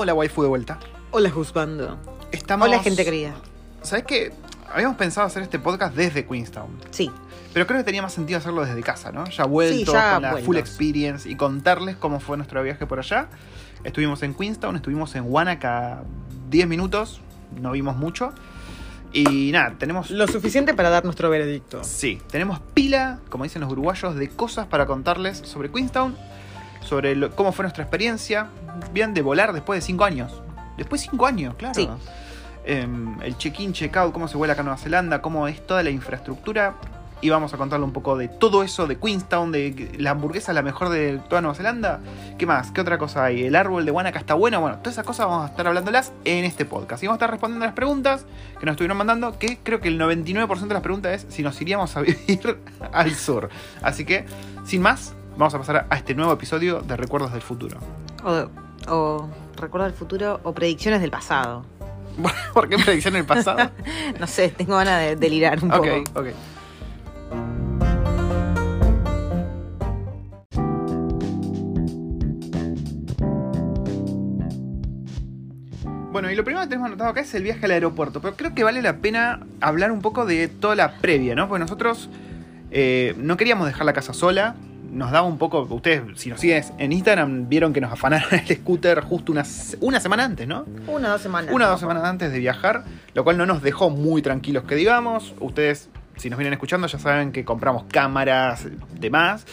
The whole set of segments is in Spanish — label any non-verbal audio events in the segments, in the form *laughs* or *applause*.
Hola, waifu de vuelta. Hola, Juzbando. Estamos... Hola, gente querida. ¿Sabes qué? Habíamos pensado hacer este podcast desde Queenstown. Sí. Pero creo que tenía más sentido hacerlo desde casa, ¿no? Ya vuelto, ya con la vueltos. full experience y contarles cómo fue nuestro viaje por allá. Estuvimos en Queenstown, estuvimos en Wanaka 10 minutos, no vimos mucho. Y nada, tenemos... Lo suficiente para dar nuestro veredicto. Sí, tenemos pila, como dicen los uruguayos, de cosas para contarles sobre Queenstown, sobre lo- cómo fue nuestra experiencia, bien de volar después de 5 años. Después de 5 años, claro. Sí. Em, el check-in, check-out, cómo se vuela acá a Nueva Zelanda, cómo es toda la infraestructura. Y vamos a contarle un poco de todo eso de Queenstown, de la hamburguesa la mejor de toda Nueva Zelanda. ¿Qué más? ¿Qué otra cosa hay? ¿El árbol de Wanaka está bueno? Bueno, todas esas cosas vamos a estar hablándolas en este podcast. Y vamos a estar respondiendo a las preguntas que nos estuvieron mandando, que creo que el 99% de las preguntas es si nos iríamos a *laughs* vivir al sur. Así que, sin más, vamos a pasar a este nuevo episodio de Recuerdos del Futuro. O, o recuerdo del futuro o predicciones del pasado. *laughs* ¿Por qué predicción en el pasado? *laughs* No sé, tengo ganas de delirar un ok, poco. ok. Bueno, y lo primero que tenemos anotado acá es el viaje al aeropuerto, pero creo que vale la pena hablar un poco de toda la previa, ¿no? Porque nosotros eh, no queríamos dejar la casa sola, nos daba un poco, ustedes si nos siguen en Instagram vieron que nos afanaron *laughs* el scooter justo una, una semana antes, ¿no? Una o dos semanas. Una o dos semanas antes de viajar, lo cual no nos dejó muy tranquilos que digamos. Ustedes, si nos vienen escuchando, ya saben que compramos cámaras, demás,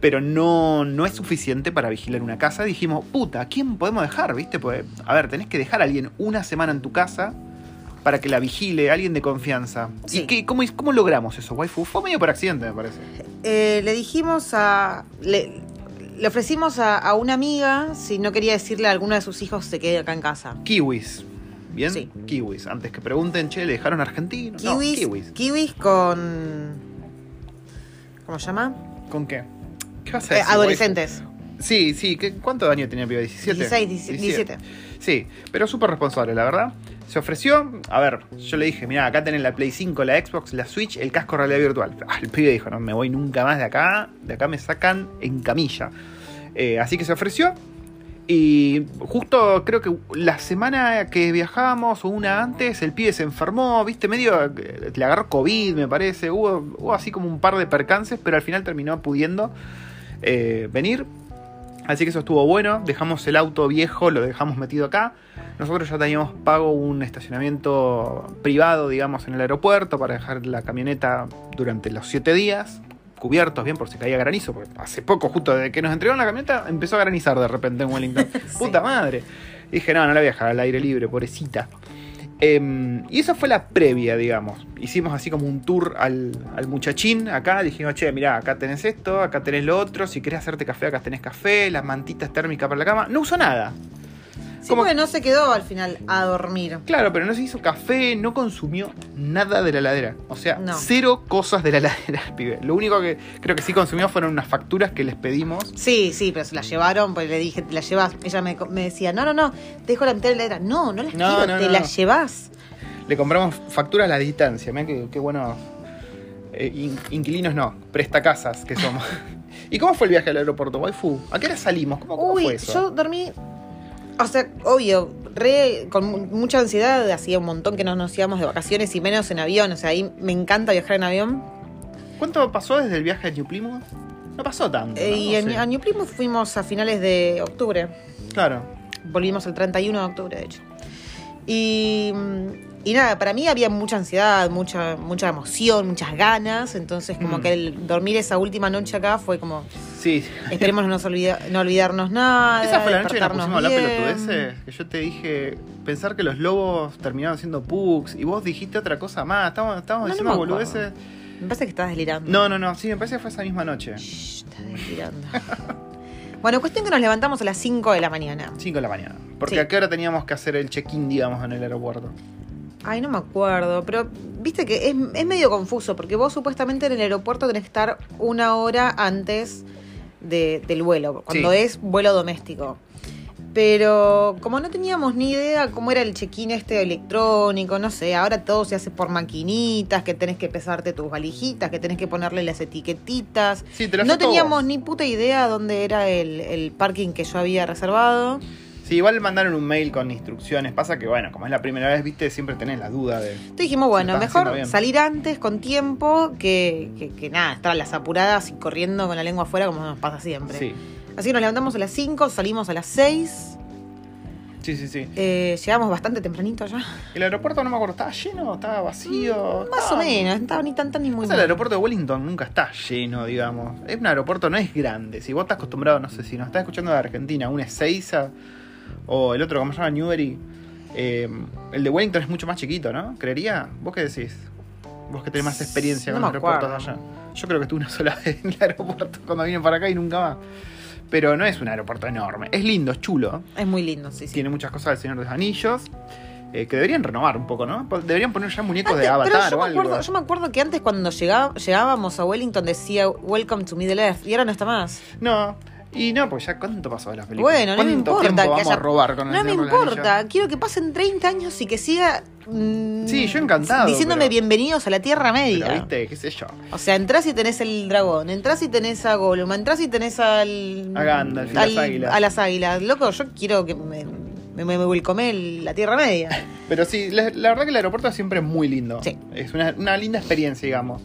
pero no, no es suficiente para vigilar una casa. Dijimos, puta, ¿a quién podemos dejar? ¿Viste? Pues, a ver, tenés que dejar a alguien una semana en tu casa para que la vigile, alguien de confianza. Sí. ¿Y qué, cómo, cómo logramos eso, waifu? Fue medio por accidente, me parece. Eh, le dijimos a. Le, le ofrecimos a, a una amiga si no quería decirle a alguno de sus hijos se quede acá en casa. Kiwis. ¿Bien? Sí. Kiwis. Antes que pregunten, che, ¿le dejaron argentino? No, Kiwis, kiwis. kiwis con. ¿Cómo se llama? ¿Con qué? ¿Qué vas a Eh, adolescentes. waifu? Sí, sí. ¿qué- ¿Cuántos años tenía el pibe? ¿17? 16, 17. Sí, pero súper responsable, la verdad. Se ofreció, a ver, yo le dije, mira, acá tenés la Play 5, la Xbox, la Switch, el casco realidad virtual. *laughs* Ah, el pibe dijo, no me voy nunca más de acá, de acá me sacan en camilla. Eh, así que se ofreció. Y justo creo que la semana que viajábamos o una antes, el pibe se enfermó, viste, medio, eh, le agarró COVID, me parece. Hubo, hubo así como un par de percances, pero al final terminó pudiendo eh, venir. Así que eso estuvo bueno. Dejamos el auto viejo, lo dejamos metido acá. Nosotros ya teníamos pago un estacionamiento privado, digamos, en el aeropuerto para dejar la camioneta durante los siete días. Cubiertos bien por si caía granizo, porque hace poco, justo desde que nos entregaron la camioneta, empezó a granizar de repente en Wellington. *laughs* Puta madre. Y dije, no, no la voy a dejar al aire libre, pobrecita. Em, y esa fue la previa, digamos. Hicimos así como un tour al, al muchachín acá. Dijimos, che, mirá, acá tenés esto, acá tenés lo otro. Si querés hacerte café, acá tenés café, las mantitas térmicas para la cama. No usó nada. Sí, ¿Cómo? porque no se quedó al final a dormir. Claro, pero no se hizo café, no consumió nada de la heladera. O sea, No. cero cosas de la *laughs* heladera, el pibe. Lo único que creo que sí consumió fueron unas facturas que les pedimos. Sí, sí, pero se la llevaron, pues le dije, te la llevas. Ella me, me decía, no, no, no, te dejo la mitad de la heladera. No, no las No, quiero, no, te no, la no. llevas. Le compramos facturas a la distancia. Mirá qué, qué buenos eh, in- inquilinos, no, prestacasas que somos. *laughs* ¿Y cómo fue el viaje al aeropuerto, waifu? ¿A qué hora salimos? ¿Cómo, cómo Uy, fue eso? yo dormí, o sea, obvio, re, con mu- mucha ansiedad, hacía un montón que no nos íbamos de vacaciones y menos en avión, o sea, ahí me encanta viajar en avión. ¿Cuánto pasó desde el viaje a New Plymouth? No pasó tanto. ¿no? y No en, sé. a New Plymouth fuimos a finales de octubre. Claro. Volvimos el 31 de octubre, de hecho. Y, y nada, para mí había mucha ansiedad, mucha, mucha emoción, muchas ganas. Entonces, como Mm. que el dormir esa última noche acá fue como, Sí. esperemos no, olvida- no olvidarnos nada. Esa fue la noche que nos pusimos a hablar pelotudeces. Que yo te dije pensar que los lobos terminaron siendo pugs y vos dijiste otra cosa más. No, no diciendo acuerdo. boludeces. Me parece que estás delirando. No, no, no. Sí, me parece que fue esa misma noche. Shh, estás delirando. *laughs* bueno, cuestión que nos levantamos a las 5 de la mañana. 5 de la mañana. Porque Sí. a qué hora teníamos que hacer el check-in, digamos, en el aeropuerto. Ay, no me acuerdo, pero viste que es, es medio confuso, porque vos supuestamente en el aeropuerto tenés que estar una hora antes de- del vuelo, cuando Sí. es vuelo doméstico. Pero como no teníamos ni idea cómo era el check-in este electrónico, no sé, ahora todo se hace por maquinitas, que tenés que pesarte tus valijitas, que tenés que ponerle las etiquetitas. Sí, te lo No teníamos ni puta idea dónde era el, el parking que yo había reservado. Sí, igual mandaron un mail con instrucciones. Pasa que, bueno, como es la primera vez, viste, siempre tenés la duda de. Entonces dijimos, bueno, mejor salir antes, con tiempo, que, que, que nada, estar a las apuradas y corriendo con la lengua afuera como nos pasa siempre. Sí, Así que nos levantamos a las 5, salimos a las 6, sí, sí. sí. eh, llegamos bastante tempranito ya. El aeropuerto, no me acuerdo, ¿estaba lleno? ¿Estaba vacío? Mm, Más Estaba- o menos, no estaba ni tan tan ni muy Pasa, el mal. aeropuerto de Wellington nunca está lleno, digamos. Es un aeropuerto, no es grande. Si vos estás acostumbrado, no sé, si nos estás escuchando de Argentina, un Ezeiza o el otro, ¿cómo se llama? Newbery. eh, el de Wellington es mucho más chiquito, ¿no? ¿Creería? ¿Vos qué decís? Vos que tenés más experiencia No con los aeropuertos de allá. Yo creo que estuve una sola *laughs* vez en el aeropuerto cuando vine para acá y nunca más. Pero no es un aeropuerto enorme. Es lindo, es chulo. Es muy lindo, sí, sí. Tiene muchas cosas del Señor de los Anillos. eh, que deberían renovar un poco, ¿no? Deberían poner ya muñecos de pero avatar yo o me, algo. yo me acuerdo que antes cuando llegaba- llegábamos a Wellington decía Welcome to Middle Earth y ahora no está más. No, y no, pues ya cuánto pasó de las películas. Bueno, no me ¿Cuánto importa que vamos haya- a robar con el No me importa, quiero que pasen 30 años y que siga mm, Sí, yo encantado, diciéndome pero- bienvenidos a la Tierra Media. Pero viste, qué sé yo. O sea, entras y tenés el dragón, entras y tenés a Gollum, entras y tenés al. A Gandalf y las águilas. A las águilas. Loco, yo quiero que me, me, me, me welcome la Tierra Media. *laughs* Pero sí, la, la verdad que el aeropuerto es siempre muy lindo. Sí. Es una, una linda experiencia, digamos.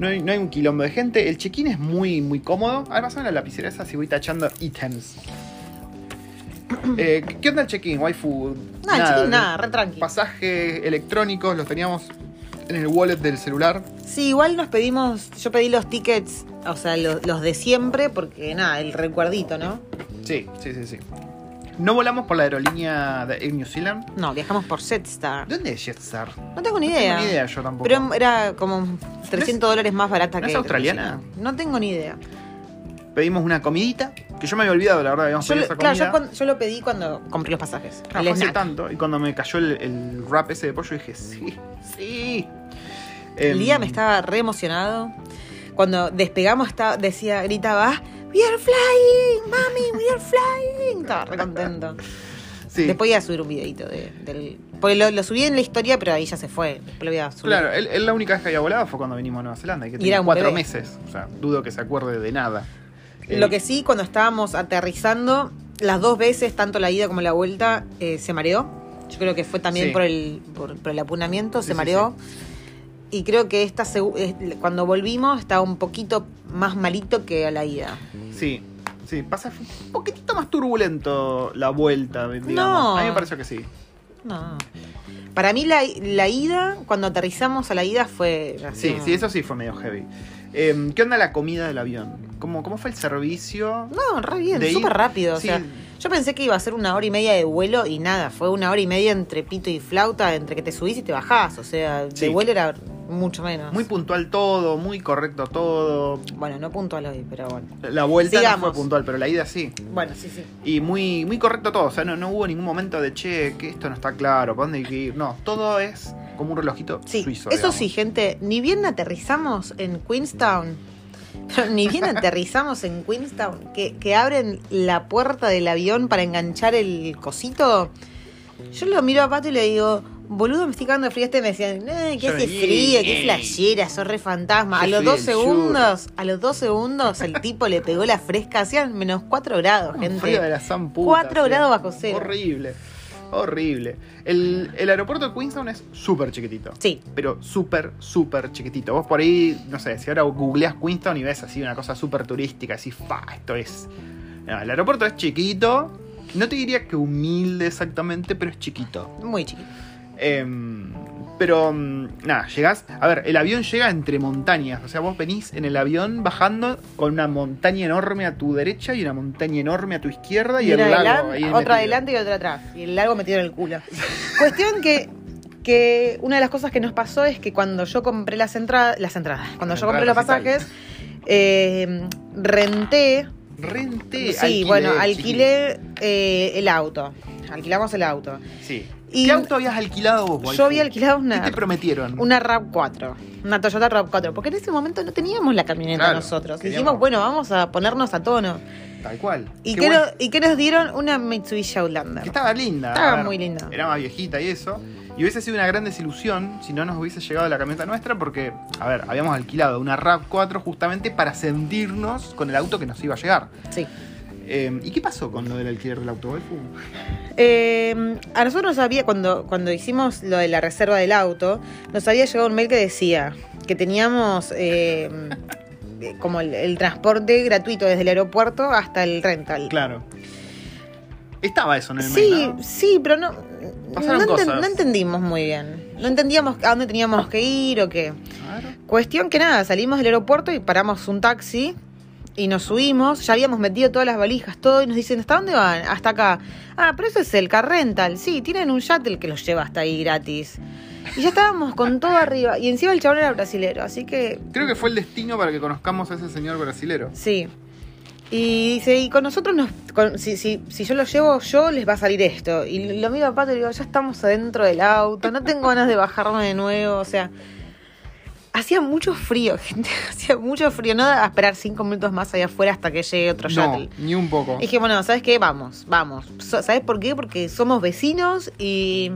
No hay, no hay un quilombo de gente. El check-in es muy, muy cómodo. Además, en la lapicera esa si voy tachando ítems. Eh, ¿qué- ¿Qué onda el check-in, waifu? No, el check-in nada, re tranqui. Pasajes electrónicos los teníamos en el wallet del celular. Sí, igual nos pedimos. Yo pedí los tickets, o sea, los, los de siempre, porque nada, el recuerdito, ¿no? Sí, sí, sí, sí. No volamos por la aerolínea de Air New Zealand. No, viajamos por Jetstar. ¿Dónde es Jetstar? No tengo ni No idea. tengo ni idea yo tampoco. Pero era como 300 dólares más barata no que. es australiana? No tengo ni idea. Pedimos una comidita, que yo me había olvidado, la verdad, habíamos Yo, pedido lo- esa claro, comida. yo, cuando- yo lo pedí cuando compré los pasajes. Ah, el hace snack. tanto. Y cuando me cayó el, el wrap ese de pollo dije, sí, sí. El Em, día me estaba re emocionado. Cuando despegamos estaba, decía, gritaba, We are flying, mami, we are flying. Estaba re contento. Sí, Después iba a subir un videito de, del. Porque lo, lo subí en la historia, pero ahí ya se fue. Después lo voy a subir. claro, él, él la única vez que había volado fue cuando vinimos a Nueva Zelanda, y que tenía cuatro bebé. meses. O sea, dudo que se acuerde de nada. Lo Eh, que sí, cuando estábamos aterrizando, las dos veces, tanto la ida como la vuelta, eh, se mareó. Yo creo que fue también Sí. por, el, por, por el apunamiento, Sí, se mareó. Y creo que esta cuando volvimos estaba un poquito más malito que a la ida. Sí, sí, pasa un poquitito más turbulento la vuelta, digamos. No. A mí me pareció que sí. No. Para mí la, la ida, cuando aterrizamos a la ida fue así. Sí, sí, eso sí fue medio heavy. Em, ¿Qué onda la comida del avión? ¿Cómo, cómo fue el servicio? No, re bien, súper rápido. O sea, yo pensé que iba a ser una hora y media de vuelo y nada, fue una hora y media entre pito y flauta, entre que te subís y te bajás. O sea, Sí. de vuelo era mucho menos. Muy puntual todo, muy correcto todo. Bueno, no puntual hoy, pero bueno. La vuelta no fue puntual, pero la ida sí. Bueno, sí, sí. Y muy, muy correcto todo. O sea, no, no hubo ningún momento de che, que esto no está claro, ¿para dónde hay que ir? No, todo es como un relojito Sí, suizo. eso digamos. sí, gente, ni bien aterrizamos en Queenstown, pero ni bien aterrizamos en Queenstown, que, que abren la puerta del avión para enganchar el cosito, yo lo miro a Pato y le digo, boludo, me estoy cagando de frío. Este me decían, eh, Yo hace frío, ey. flashera, sos re fantasma. A los dos segundos, a los dos segundos, el tipo le pegó la fresca, hacían menos 4 grados, gente. frío de la san puta, Cuatro sí. grados bajo cero. Horrible. Horrible. El, el aeropuerto de Queenstown es súper chiquitito. Sí, Pero súper, súper chiquitito. Vos por ahí, no sé, si ahora googleás Queenstown y ves así una cosa súper turística, así, fa, esto es. No, el aeropuerto es chiquito. No te diría que humilde exactamente, pero es chiquito. muy chiquito. Em, pero mm, nada, llegás. A ver, el avión llega entre montañas. O sea, vos venís en el avión bajando con una montaña enorme a tu derecha y una montaña enorme a tu izquierda y, Y el lago adelan- ahí otra adelante y otra atrás. Y el largo metido en el culo. *laughs* Cuestión que, que una de las cosas que nos pasó es que cuando yo compré las entradas, las entradas, cuando yo compré los pasajes, eh, renté, Renté. sí, alquilé, bueno, alquilé eh, el auto. Alquilamos el auto. Sí. Y ¿Qué auto habías alquilado vos, waifu? Yo había alquilado ¿Qué una, te prometieron? una RAV4, una Toyota RAV4, porque en ese momento no teníamos la camioneta Claro, nosotros. queríamos- Dijimos, bueno, vamos a ponernos a tono. Tal cual. ¿Y Qué qué, bueno. no- ¿Y qué nos dieron? Una Mitsubishi Outlander. Que estaba linda. Estaba ver, muy linda. Era más viejita y eso. Y hubiese sido una gran desilusión si no nos hubiese llegado la camioneta nuestra porque, a ver, habíamos alquilado una RAV4 justamente para sentirnos con el auto que nos iba a llegar. Sí. Eh, ¿Y qué pasó con lo del alquiler del auto? Eh, a nosotros nos había, cuando, cuando hicimos lo de la reserva del auto, nos había llegado un mail que decía que teníamos eh, *laughs* como el, el transporte gratuito desde el aeropuerto hasta el rental. Claro. Estaba eso en el Sí, mail, ¿no? sí, pero no, Pasaron no, enten- cosas. no entendimos muy bien. No entendíamos a dónde teníamos que ir o qué. Claro. Cuestión que nada, salimos del aeropuerto y paramos un taxi y nos subimos. Ya habíamos metido todas las valijas, todo, y nos dicen, ¿hasta dónde van? Hasta acá. Ah, pero eso es el car rental. Sí, tienen un shuttle que los lleva hasta ahí gratis. Y ya estábamos con todo arriba. Y encima el chabón era brasilero, así que Creo que fue el destino para que conozcamos a ese señor brasilero. sí. Y dice, y con nosotros nos, con- si, si, si yo lo llevo yo, les va a salir esto. Y lo mismo a Pato, le digo, ya estamos adentro del auto, no tengo ganas de bajarme de nuevo, o sea. Hacía mucho frío, *laughs* gente, hacía mucho frío, no a esperar cinco minutos más allá afuera hasta que llegue otro No, shuttle. ni un poco. Y dije, bueno, ¿sabes qué? Vamos, vamos. So- ¿Sabes por qué? Porque somos vecinos y,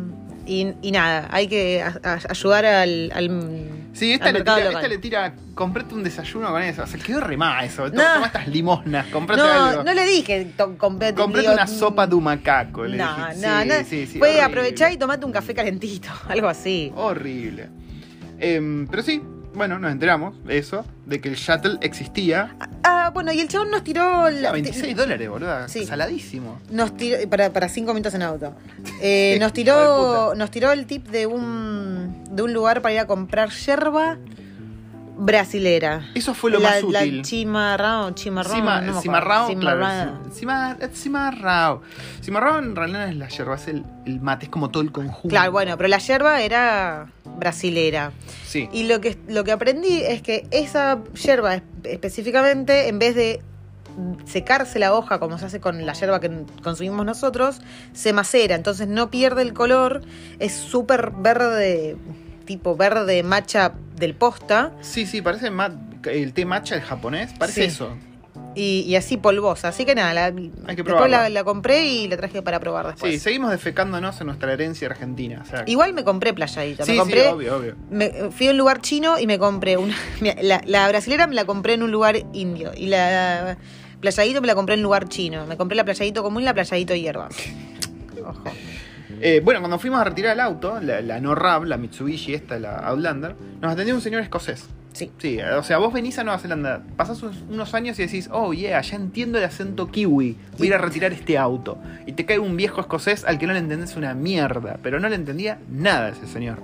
y, y nada, hay que a- a- ayudar al, al, Sí, esta le, tira, esta le tira, comprate un desayuno con eso. Se quedó remada eso. No. Toma estas limosnas, comprate No, algo. no le dije, comprate, comprate una sopa de un macaco. Le No, dije. no, Sí, no. sí, sí, horrible. aprovechar y tomate un café calentito, *laughs* algo así. Horrible. Em, pero sí, bueno, nos enteramos de eso, de que el shuttle existía. Ah, bueno, y el chabón nos tiró... A La, 26 dólares, boludo. Sí. Saladísimo. Nos tiró, para, para cinco minutos en auto. Eh, *laughs* nos tiró nos tiró el tip de un de un lugar para ir a comprar yerba brasilera. Eso fue lo la, más la útil. chimarrón, chimarrón, Cima- no cimarrao, Cimarrao. claro. Cima- Cimarrao. Cimarrao en realidad no es la yerba, es el, el mate, es como todo el conjunto. Claro, bueno, pero la yerba era brasilera. Sí. Y lo que, lo que aprendí es que esa yerba es- específicamente, en vez de secarse la hoja como se hace con la yerba que consumimos nosotros, se macera, entonces no pierde el color, es súper verde, tipo verde macha del posta, Sí, sí, parece el té matcha, el japonés, parece Sí. eso. y, y así polvosa. Así que nada, la, que después la, la compré y la traje para probar después. Sí, seguimos defecándonos en nuestra herencia argentina. o sea, Igual me compré playadita, sí, me sí, obvio, obvio. Me- fui a un lugar chino y me compré una. *laughs* La, la brasilera me la compré en un lugar indio. Y la playadito me la compré en un lugar chino. Me compré la playadito común y la playadito hierba. *laughs* Ojo. Eh, bueno, cuando fuimos a retirar el auto, la, la la Mitsubishi, esta, la Outlander, nos atendió un señor escocés. Sí. Sí, o sea, vos venís a Nueva Zelanda, pasás unos, unos años y decís, oh yeah, ya entiendo el acento kiwi, voy a ir a retirar este auto. Y te cae un viejo escocés al que no le entendés una mierda, pero no le entendía nada a ese señor.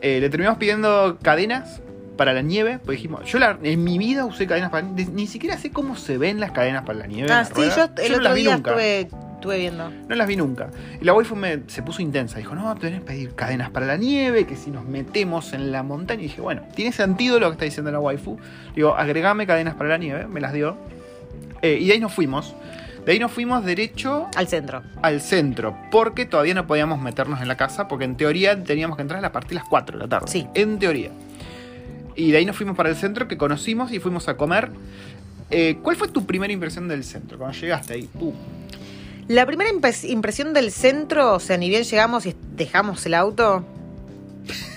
Eh, le terminamos pidiendo cadenas para la nieve, pues dijimos, yo la- en mi vida usé cadenas para ni, ni siquiera sé cómo se ven las cadenas para la nieve. en Ah, la sí, rueda. yo el otro día nunca. estuve, estuve viendo. No las vi nunca. Y la waifu me, se puso intensa. Dijo, no, tenés que pedir cadenas para la nieve, que si nos metemos en la montaña. Y dije, bueno, tiene sentido lo que está diciendo la waifu. Digo, agregame cadenas para la nieve. Me las dio. Eh, y de ahí nos fuimos. De ahí nos fuimos derecho Al centro. al centro. Porque todavía no podíamos meternos en la casa. Porque en teoría teníamos que entrar a partir de las 4 de la tarde. Sí. En teoría. Y de ahí nos fuimos para el centro que conocimos y fuimos a comer. Eh, ¿Cuál fue tu primera impresión del centro? Cuando llegaste ahí, pum. La primera impresión del centro, o sea, ni bien llegamos y dejamos el auto,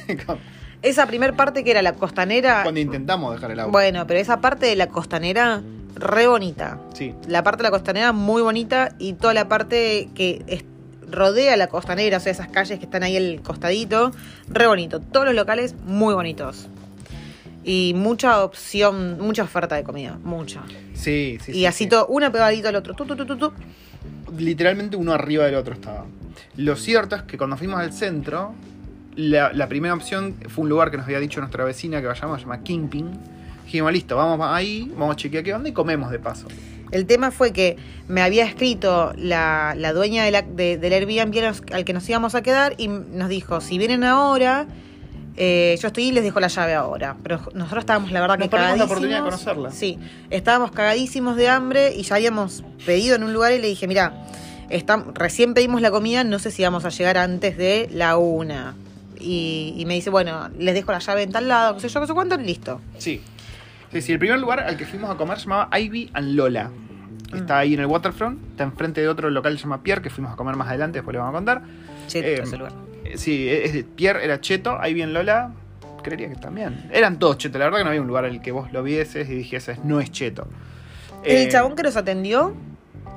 *laughs* esa primer parte que era la costanera. Cuando intentamos dejar el auto. Bueno, pero esa parte de la costanera, re bonita. Sí. La parte de la costanera muy bonita y toda la parte que es- rodea la costanera, o sea, esas calles que están ahí al costadito, re bonito. Todos los locales muy bonitos. Y mucha opción, mucha oferta de comida, mucha. Sí, sí. y sí, así sí. todo, una pegadito al otro. Tu, tu, tu. Literalmente uno arriba del otro estaba. Lo cierto es que cuando fuimos al centro, la, primera opción fue un lugar que nos había dicho nuestra vecina que vayamos, se llama Kingpin. Dijimos, listo, vamos ahí, vamos a chequear qué onda y comemos de paso. El tema fue que me había escrito la, la dueña de la- de- del Airbnb al que nos íbamos a quedar y nos dijo, si vienen ahora, eh, yo estoy y les dejo la llave ahora. Pero nosotros estábamos, la verdad, Nos que perdimos la cagadísimos. oportunidad de conocerla. Sí, estábamos cagadísimos de hambre y ya habíamos pedido en un lugar y le dije, mira, recién pedimos la comida, no sé si vamos a llegar antes de la una. Y, y me dice, bueno, les dejo la llave en tal lado, qué sé yo, qué sé cuánto, listo. Sí. Sí, sí, el primer lugar al que fuimos a comer se llamaba Ivy and Lola. que Está ahí en el waterfront, está enfrente de otro local que se llama Pierre, que fuimos a comer más adelante, después le vamos a contar. Che, Eh, ese lugar. Sí, es Pierre era cheto, Ivy and Lola, creería que también. Eran todos chetos, la verdad que no había un lugar en el que vos lo vieses y dijeses, no es cheto. El Eh, chabón que nos atendió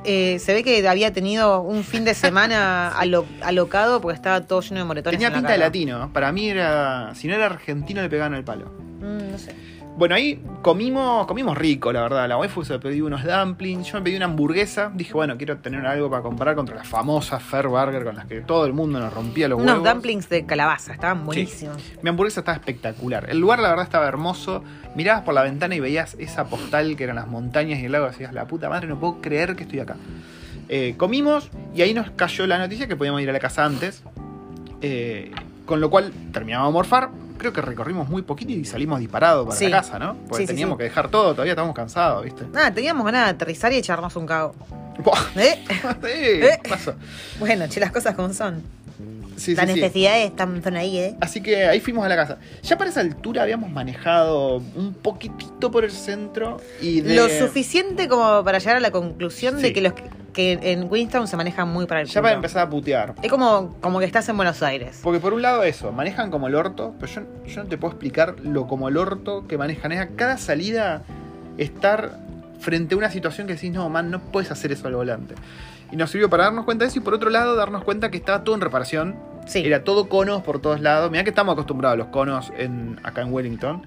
eh, se ve que había tenido un fin de semana *laughs* alo- alocado porque estaba todo lleno de moretones. Tenía en la pinta de latino. Para mí era. Si no era argentino, le pegaban el palo. Mm, no sé. Bueno, ahí comimos, comimos rico, la verdad. La waifu se pidió unos dumplings, yo me pedí una hamburguesa. Dije, bueno, quiero tener algo para comparar contra las famosas Fair Burger con las que todo el mundo nos rompía los Unos huevos. dumplings de calabaza, estaban buenísimos. Mi hamburguesa estaba espectacular. El lugar, la verdad, estaba hermoso. Mirabas por la ventana y veías esa postal que eran las montañas y el lago. Decías, la puta madre, no puedo creer que estoy acá. Eh, comimos y ahí nos cayó la noticia que podíamos ir a la casa antes. Eh, con lo cual terminamos de morfar. Creo que recorrimos muy poquito y salimos disparados para Sí. la casa, ¿no? Porque Sí, teníamos sí. que dejar todo, todavía estábamos cansados, ¿viste? Nada, teníamos ganas de aterrizar y echarnos un cago. ¿Eh? *laughs* ¿Eh? ¿qué pasó? Bueno, che, las cosas como son. Sí, Las sí, sí. necesidades están, están ahí, ¿eh? Así que ahí fuimos a la casa. Ya para esa altura habíamos manejado un poquitito por el centro y de... Lo suficiente como para llegar a la conclusión de Sí. que los que, en Queenstown se manejan muy para el Ya culo. para empezar a putear. Es como, como que estás en Buenos Aires. Porque por un lado eso, manejan como el orto, pero yo, yo no te puedo explicar lo como el orto que manejan. Es a cada salida estar frente a una situación que decís, no, man, no puedes hacer eso al volante. Y nos sirvió para darnos cuenta de eso y por otro lado darnos cuenta que estaba todo en reparación. Sí. Era todo conos por todos lados. Mirá que estamos acostumbrados a los conos en, acá en Wellington.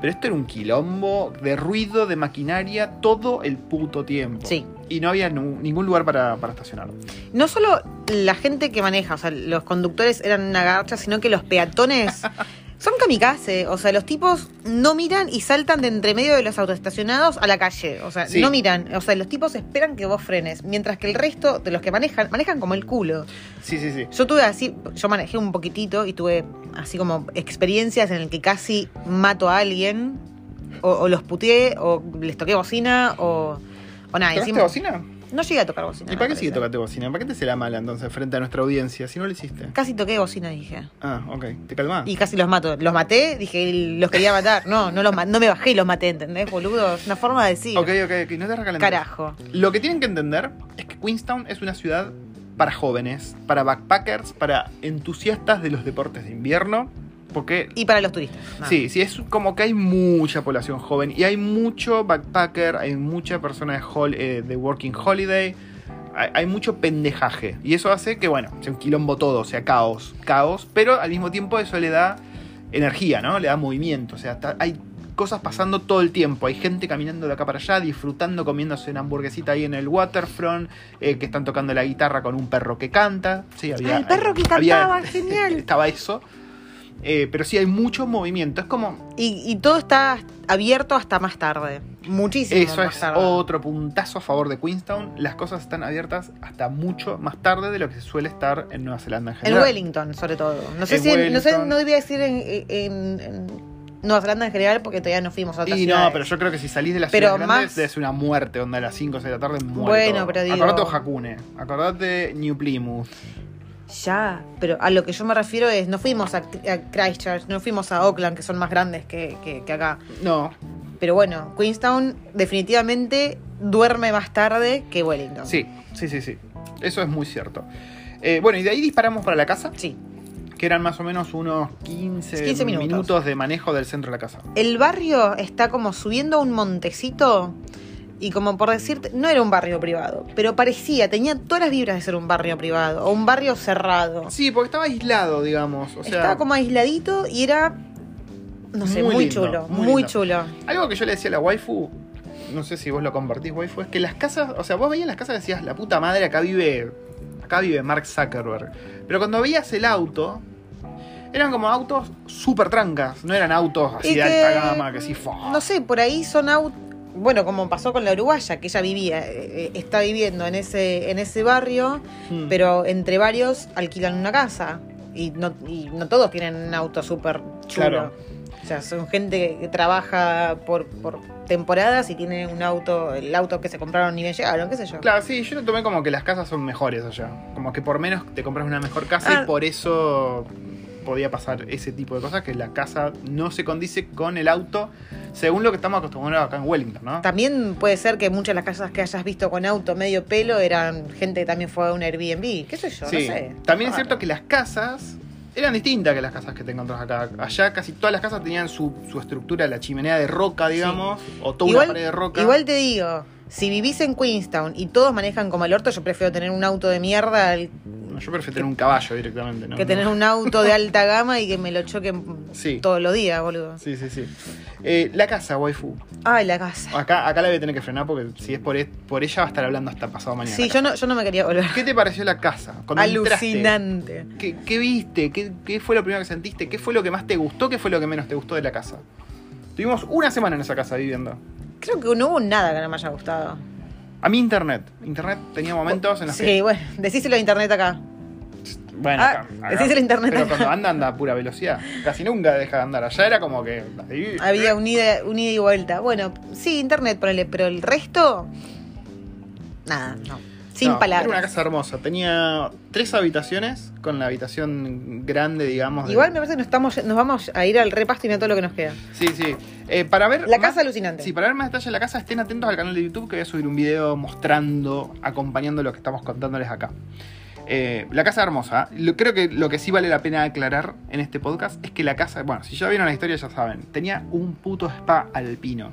Pero esto era un quilombo de ruido, de maquinaria, todo el puto tiempo. Sí. Y no había ningún lugar para, para estacionar. No solo la gente que maneja, o sea, los conductores eran una garcha, sino que los peatones *laughs* son kamikaze. O sea, los tipos no miran y saltan de entre medio de los autoestacionados a la calle. O sea, Sí. no miran. O sea, los tipos esperan que vos frenes. Mientras que el resto de los que manejan, manejan como el culo. Sí, sí, sí. Yo tuve así, yo manejé un poquitito y tuve así como experiencias en el que casi mato a alguien. O, o los puteé, o les toqué bocina, o. O nada, ¿Tocaste encima. bocina? No llegué a tocar bocina. ¿Y para qué sigue parece. tocando bocina? ¿Para qué te será mala entonces frente a nuestra audiencia si no lo hiciste? Casi toqué bocina, dije. Ah, ok. ¿Te calmás? Y casi los mato. Los maté, dije, los quería matar. No, no, los no me bajé y los maté, ¿entendés, boludo? Es una forma de decir. Ok, ok, ok. No te recalentes. Carajo. Lo que tienen que entender es que Queenstown es una ciudad para jóvenes, para backpackers, para entusiastas de los deportes de invierno. Porque Y para los turistas. Sí, sí, es como que hay mucha población joven y hay mucho backpacker, hay mucha persona de, hol- eh, de working holiday, hay, hay mucho pendejaje. Y eso hace que, bueno, sea un quilombo todo, sea caos, caos, pero al mismo tiempo eso le da energía, ¿no? Le da movimiento, o sea, está- hay cosas pasando todo el tiempo, hay gente caminando de acá para allá, disfrutando, comiéndose una hamburguesita ahí en el waterfront, eh, que están tocando la guitarra con un perro que canta. Sí, había, Ah, el perro que había- cantaba, genial. *laughs* estaba eso. Eh, pero sí hay mucho movimiento. Es como. Y, y todo está abierto hasta más tarde. Muchísimo Eso más es tarde. otro puntazo a favor de Queenstown. Las cosas están abiertas hasta mucho más tarde de lo que se suele estar en Nueva Zelanda en En general. Wellington, sobre todo. No sé En si, en- no sé, no debía decir en, en- en Nueva Zelanda en general porque todavía no fuimos a otras Y no, ciudades. pero yo creo que si salís de las Pero ciudades grandes más- debe ser una muerte, onda a las 5 o 6 de la tarde muerto. Bueno, pero digo- Acordate Hakune, acordate New Plymouth. Ya, pero a lo que yo me refiero es, no fuimos a, a Christchurch, no fuimos a Auckland, que son más grandes que, que- que acá. No, Pero bueno, Queenstown definitivamente duerme más tarde que Wellington. sí, sí, sí, sí. Eso es muy cierto. Eh, bueno, y de ahí disparamos para la casa, Sí. que eran más o menos unos 15, 15 minutos. minutos de manejo del centro de la casa. El barrio está como subiendo un montecito y como por decirte, no era un barrio privado, pero parecía, tenía todas las vibras de ser un barrio privado o un barrio cerrado. Sí, porque estaba aislado, digamos. O sea, Estaba como aisladito y era, no sé, Muy muy, lindo, chulo, muy muy, chulo. Algo que yo le decía a la waifu, no sé si vos lo compartís, waifu, es que las casas, o sea, vos veías las casas y decías, la puta madre, acá vive, acá vive Mark Zuckerberg. Pero cuando veías el auto, eran como autos súper trancas, no eran autos así Y de que, alta gama, que sí. No sé, por ahí son autos. Bueno, como pasó con la uruguaya, que ella vivía, eh, eh, está viviendo en ese, en ese barrio, Mm. pero entre varios alquilan una casa. Y no, y no todos tienen un auto súper chulo. Claro. O sea, son gente que trabaja por, por temporadas y tiene un auto, el auto que se compraron ni bien llegaron, qué sé yo. Claro, sí, yo lo tomé como que las casas son mejores allá. Como que por menos te compras una mejor casa Ah. y por eso podía pasar ese tipo de cosas, que la casa no se condice con el auto, según lo que estamos acostumbrados acá en Wellington, ¿no? También puede ser que muchas de las casas que hayas visto con auto medio pelo eran gente que también fue a un Airbnb, qué sé yo, Sí. no sé. También es cierto que las casas eran distintas que las casas que te encontrás acá. Allá casi todas las casas tenían su, su estructura, la chimenea de roca, digamos, o toda igual, una pared de roca. igual te digo, Si vivís en Queenstown y todos manejan como el orto, yo prefiero tener un auto de mierda al- yo prefiero tener un caballo directamente, ¿no? que tener un auto de alta gama y que me lo choquen Sí. todos los días, boludo. Sí, sí, sí. Eh, la casa, waifu. Ay, la casa. Acá, acá la voy a tener que frenar porque si es por, por ella va a estar hablando hasta pasado mañana. Sí, yo no, yo no me quería volver. ¿Qué te pareció la casa? Cuando entraste? Alucinante. ¿Qué, qué viste? ¿Qué, qué fue lo primero que sentiste? ¿Qué fue lo que más te gustó? ¿Qué fue lo que menos te gustó de la casa? Tuvimos una semana en esa casa viviendo. Creo que no hubo nada que no me haya gustado. A mí internet. Internet tenía momentos en los Sí, que... bueno, decíselo de internet acá. Bueno, Ah, acá, decís el internet Pero acá. cuando anda, anda a pura velocidad. Casi nunca deja de andar. Allá era como que... Había un ida, un ida y vuelta. Bueno, sí, internet, ponele, pero el resto. Nada, no. Sin No, palabras. Era una casa hermosa. Tenía tres habitaciones con la habitación grande, digamos. de- Igual me parece que nos, estamos, nos vamos a ir al repasto y no todo lo que nos queda. Sí, sí. Eh, para ver. La más- casa alucinante. Sí, para ver más detalles de la casa, estén atentos al canal de YouTube que voy a subir un video mostrando, acompañando lo que estamos contándoles acá. Eh, la casa hermosa. Lo- creo que lo que sí vale la pena aclarar en este podcast es que la casa, bueno, si ya vieron la historia ya saben, tenía un puto spa alpino.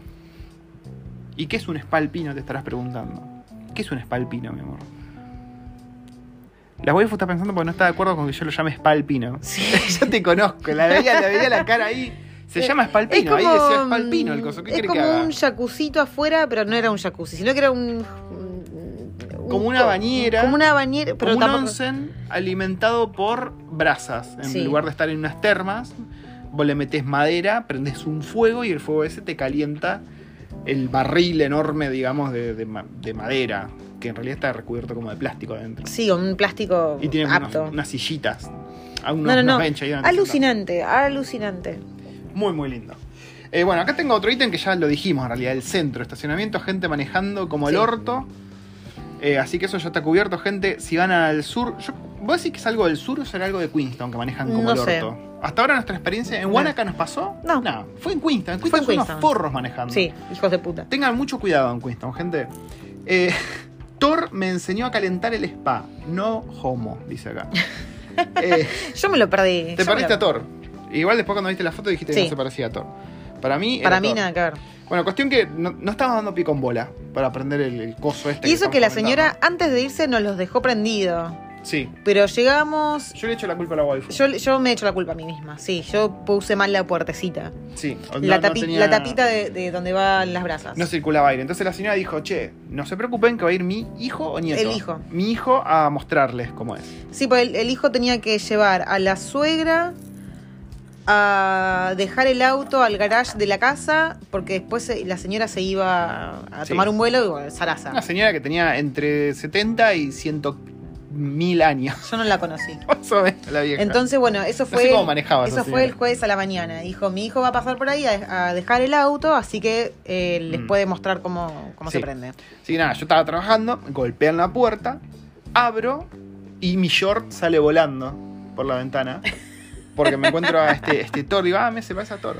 ¿Y qué es un spa alpino? Te estarás preguntando. ¿Qué es un spa alpino, mi amor? La waifu está pensando porque no está de acuerdo con que yo lo llame spa alpino. Sí. *laughs* yo te conozco, la veía, la veía la cara ahí. Se llama spa alpino, ahí decía spa alpino el coso. ¿Qué es como que haga? un jacuzito afuera, pero no era un jacuzzi, sino que era un. Como una bañera. Como una bañera, pero Como un onsen alimentado por brasas. En Sí. lugar de estar en unas termas, vos le metés madera, prendes un fuego y el fuego ese te calienta el barril enorme, digamos, de, de ma- de madera, que en realidad está recubierto como de plástico adentro. Sí, un plástico Y tiene unos- unas sillitas. a unos- no, no, unos no. Alucinante, alucinante. Muy, muy lindo. Eh, bueno, acá tengo otro ítem que ya lo dijimos en realidad, el centro, estacionamiento, gente manejando como el orto. Eh, así que eso ya está cubierto, gente. Si van al sur, yo, ¿vos decís que es algo del sur o será algo de Queenstown que manejan como No el sé. orto? Hasta ahora nuestra experiencia en No. Wanaka nos pasó. No. fue en Queenstown. En Fue Queenstown en son unos forros manejando. Sí, hijos de puta. Tengan mucho cuidado en Queenstown, gente. Eh, *laughs* Thor me enseñó a calentar el spa, no homo, dice acá. *laughs* Eh, Yo me lo perdí. te perdiste lo- a Thor. Igual después cuando viste la foto dijiste que no se parecía a Thor. Para mí Para mí Thor. nada que ver. Bueno, cuestión que no, no estaba dando pie con bola para aprender el, el coso este. Y eso estamos que la comentando. señora antes de irse nos los dejó prendido. Sí. Pero llegamos. Yo le echo la culpa a la waifu. Yo, yo me he hecho la culpa a mí misma. Sí, yo puse mal la puertecita. Sí. no- la, no tapi- tenía- la tapita de, de donde van las brasas. No circulaba aire. Entonces la señora dijo, che, no se preocupen que va a ir mi hijo o nieto. El hijo. Mi hijo a mostrarles cómo es. Sí, pues el, el hijo tenía que llevar a la suegra a dejar el auto al garage de la casa porque después la señora se iba a Sí. tomar un vuelo y bueno, zaraza. Una señora que tenía entre 70 y 100 mil años. Yo no la conocí. *laughs* Más o menos, la vieja. Entonces, bueno, eso No fue. sé cómo manejaba esa eso fue el jueves a la mañana. Dijo, mi hijo va a pasar por ahí a, a dejar el auto, así que eh, les Mm. puede mostrar cómo, cómo Sí. se prende. Así que nada, yo estaba trabajando, golpean la puerta, abro y mi short sale volando por la ventana. *laughs* Porque me encuentro a este, este Thor. Digo, ah, me se parece a Thor.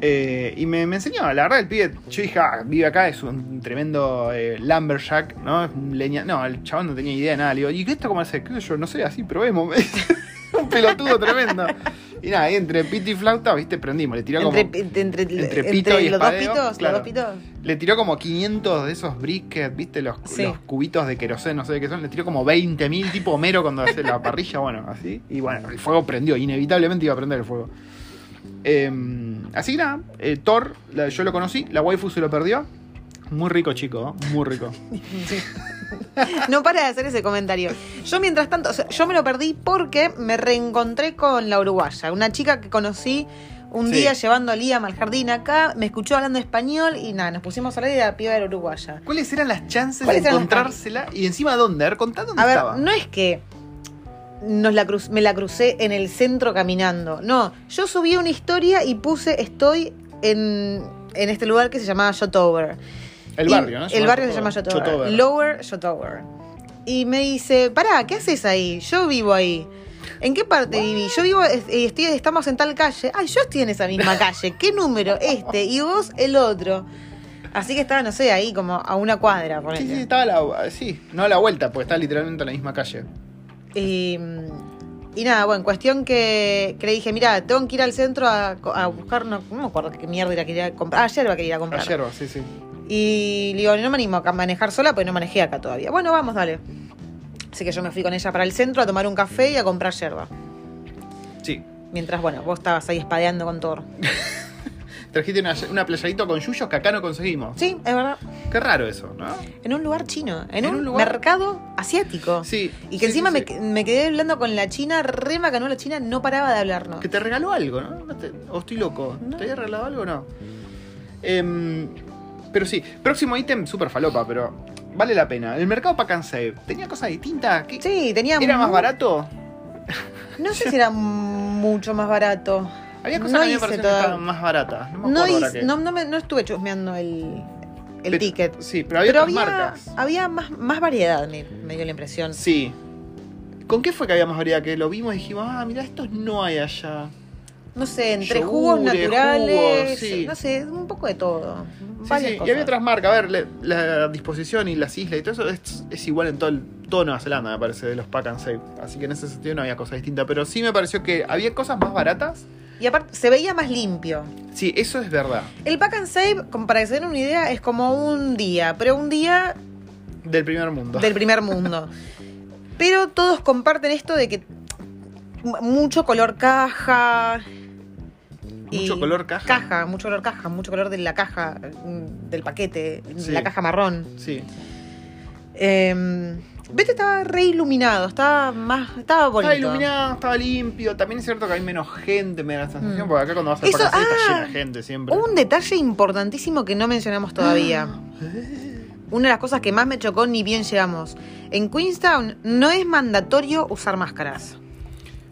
Eh, y me, enseñó, la verdad, el pibe, yo dije, ah, vive acá, es un tremendo eh, lumberjack, ¿no? Es un leña. No, el chabón no tenía idea de nada. Le digo, ¿y esto cómo hace? ¿Qué yo? No sé, así probemos. *laughs* *laughs* un pelotudo tremendo. Y nada, ahí entre pito y flauta, viste, prendimos. Le tiró como. Entre, entre, entre- pito y los dos pitos, claro. los dos pitos. Le tiró como 500 de esos briquets, ¿viste? Los, Sí. los cubitos de queroseno, no sé de qué son. Le tiró como 20.000, tipo Homero cuando hace la parrilla, *laughs* bueno, así. Y bueno, el fuego prendió, inevitablemente iba a prender el fuego. Eh, así que nada, eh, Thor, la- yo lo conocí, la waifu se lo perdió. Muy rico, chico, ¿eh? muy rico. *laughs* No para de hacer ese comentario. Yo mientras tanto, o sea, yo me lo perdí porque me reencontré con la uruguaya, una chica que conocí un Sí. día llevando a Liam al jardín acá, me escuchó hablando español y nada, nos pusimos a hablar y la piba era uruguaya. ¿Cuáles eran las chances de ¿Cuáles eran las encontrársela? Y encima, ¿dónde? A ver, contá dónde A ver, estaba. no es que nos la cruz, me la crucé en el centro caminando. No, yo subí una historia y puse estoy en, en este lugar que se llamaba Shotover. El Y barrio, ¿no? El barrio se llama Shotover. Shotover. Lower Shotover. Y me dice, pará, ¿qué haces ahí? Yo vivo ahí. ¿En qué parte viví? Yo vivo, es- estoy, estamos en tal calle. Ay, yo estoy en esa misma calle. ¿Qué número? Este. Y vos el otro. Así que estaba, no sé, ahí como a una cuadra. Sí, ponele. sí, estaba a la, sí, no a la vuelta, porque está literalmente en la misma calle. Y, y nada, bueno, cuestión que, que le dije, mira, tengo que ir al centro a, a buscar, no, no me acuerdo qué mierda era que quería comprar. Ah, yerba quería ir a comprar. Ayer, sí, sí. Y le digo, no me animo a manejar sola, porque no manejé acá todavía. Bueno, vamos, dale. Así que yo me fui con ella para el centro a tomar un café y a comprar yerba. Sí. Mientras, bueno, vos estabas ahí espadeando con Thor. *laughs* Trajiste una, una playadito con yuyos que acá no conseguimos. Sí, es verdad. Qué raro eso, ¿no? En un lugar chino, en, En un, lugar- mercado asiático. Sí. Y que sí, encima sí, me, sí. que- me quedé hablando con la china, re macanó la china, no paraba de hablarnos. Que te regaló algo, ¿no? O estoy loco. No. ¿Te había regalado algo o no? Em, pero sí, próximo ítem, super falopa, pero vale la pena. El mercado Pack and Save, ¿tenía cosas distintas? ¿Qué- Sí, tenía. ¿Era más barato? *laughs* No sé si era mucho más barato. Había cosas No que me que toda- estaban más baratas. No me No, hice- no, no, me- no estuve chusmeando el, el ticket. Sí, pero había Pero otras había, marcas. había más, más variedad, me, me dio la impresión. Sí. ¿Con qué fue que había más variedad? Que lo vimos y dijimos, ah, mira, estos no hay allá. No sé, entre Yogures, jugos naturales, jugos, sí. no sé, un poco de todo. Sí. Y había otras marcas. A ver, la disposición y las islas y todo eso es, es igual en todo, el, todo Nueva Zelanda, me parece, de los Pack and Save. Así que en ese sentido no había cosas distintas. Pero sí me pareció que había cosas más baratas. Y aparte, se veía más limpio. Sí, eso es verdad. El pack and save, como para que se den una idea, es como un día, pero un día Del primer mundo. del primer mundo. *laughs* Pero todos comparten esto de que mucho color caja. Mucho color caja. Caja, mucho color caja, mucho color de la caja, mm, del paquete, Sí. la caja marrón. Sí. Eh, Vete estaba re iluminado, estaba más, estaba bonito. Estaba iluminado, estaba limpio. También es cierto que hay menos gente, me da la sensación. Mm. Porque acá cuando vas al Save ah, está llena de gente siempre. Un detalle importantísimo que no mencionamos todavía. Una de las cosas que más me chocó ni bien llegamos. En Queenstown no es mandatorio usar máscaras.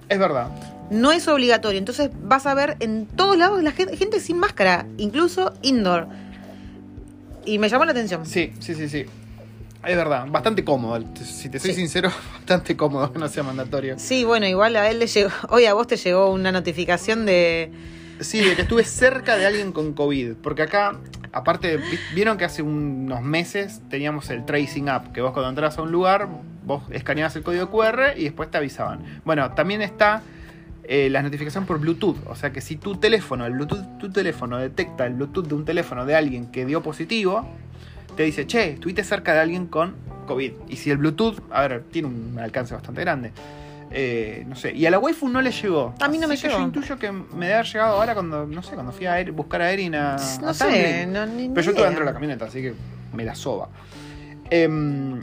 Es verdad. No es obligatorio. Entonces vas a ver en todos lados la gente, gente sin máscara, incluso indoor. Y me llamó la atención. Sí, sí, sí, sí. Es verdad. Bastante cómodo. Si te soy Sí. sincero, *laughs* bastante cómodo que no sea mandatorio. Sí, bueno, igual a él le llegó. Hoy a vos te llegó una notificación de. Sí, de que estuve cerca de alguien con COVID. Porque acá, aparte, vi- vieron que hace unos meses teníamos el tracing app, que vos cuando entras a un lugar, vos escaneabas el código QR y después te avisaban. Bueno, también está eh, la notificación por Bluetooth. O sea que si tu teléfono, el Bluetooth, tu teléfono detecta el Bluetooth de un teléfono de alguien que dio positivo, te dice, che, estuviste cerca de alguien con COVID. Y si el Bluetooth, a ver, tiene un alcance bastante grande. Eh, no sé, y a la waifu no le llegó. A mí no me Así que llegó. Yo intuyo que me debe haber llegado ahora cuando, no sé, cuando fui a buscar a Erin a, No a sé, no, ni- Pero yo estuve dentro de la camioneta, así que me la soba. Em,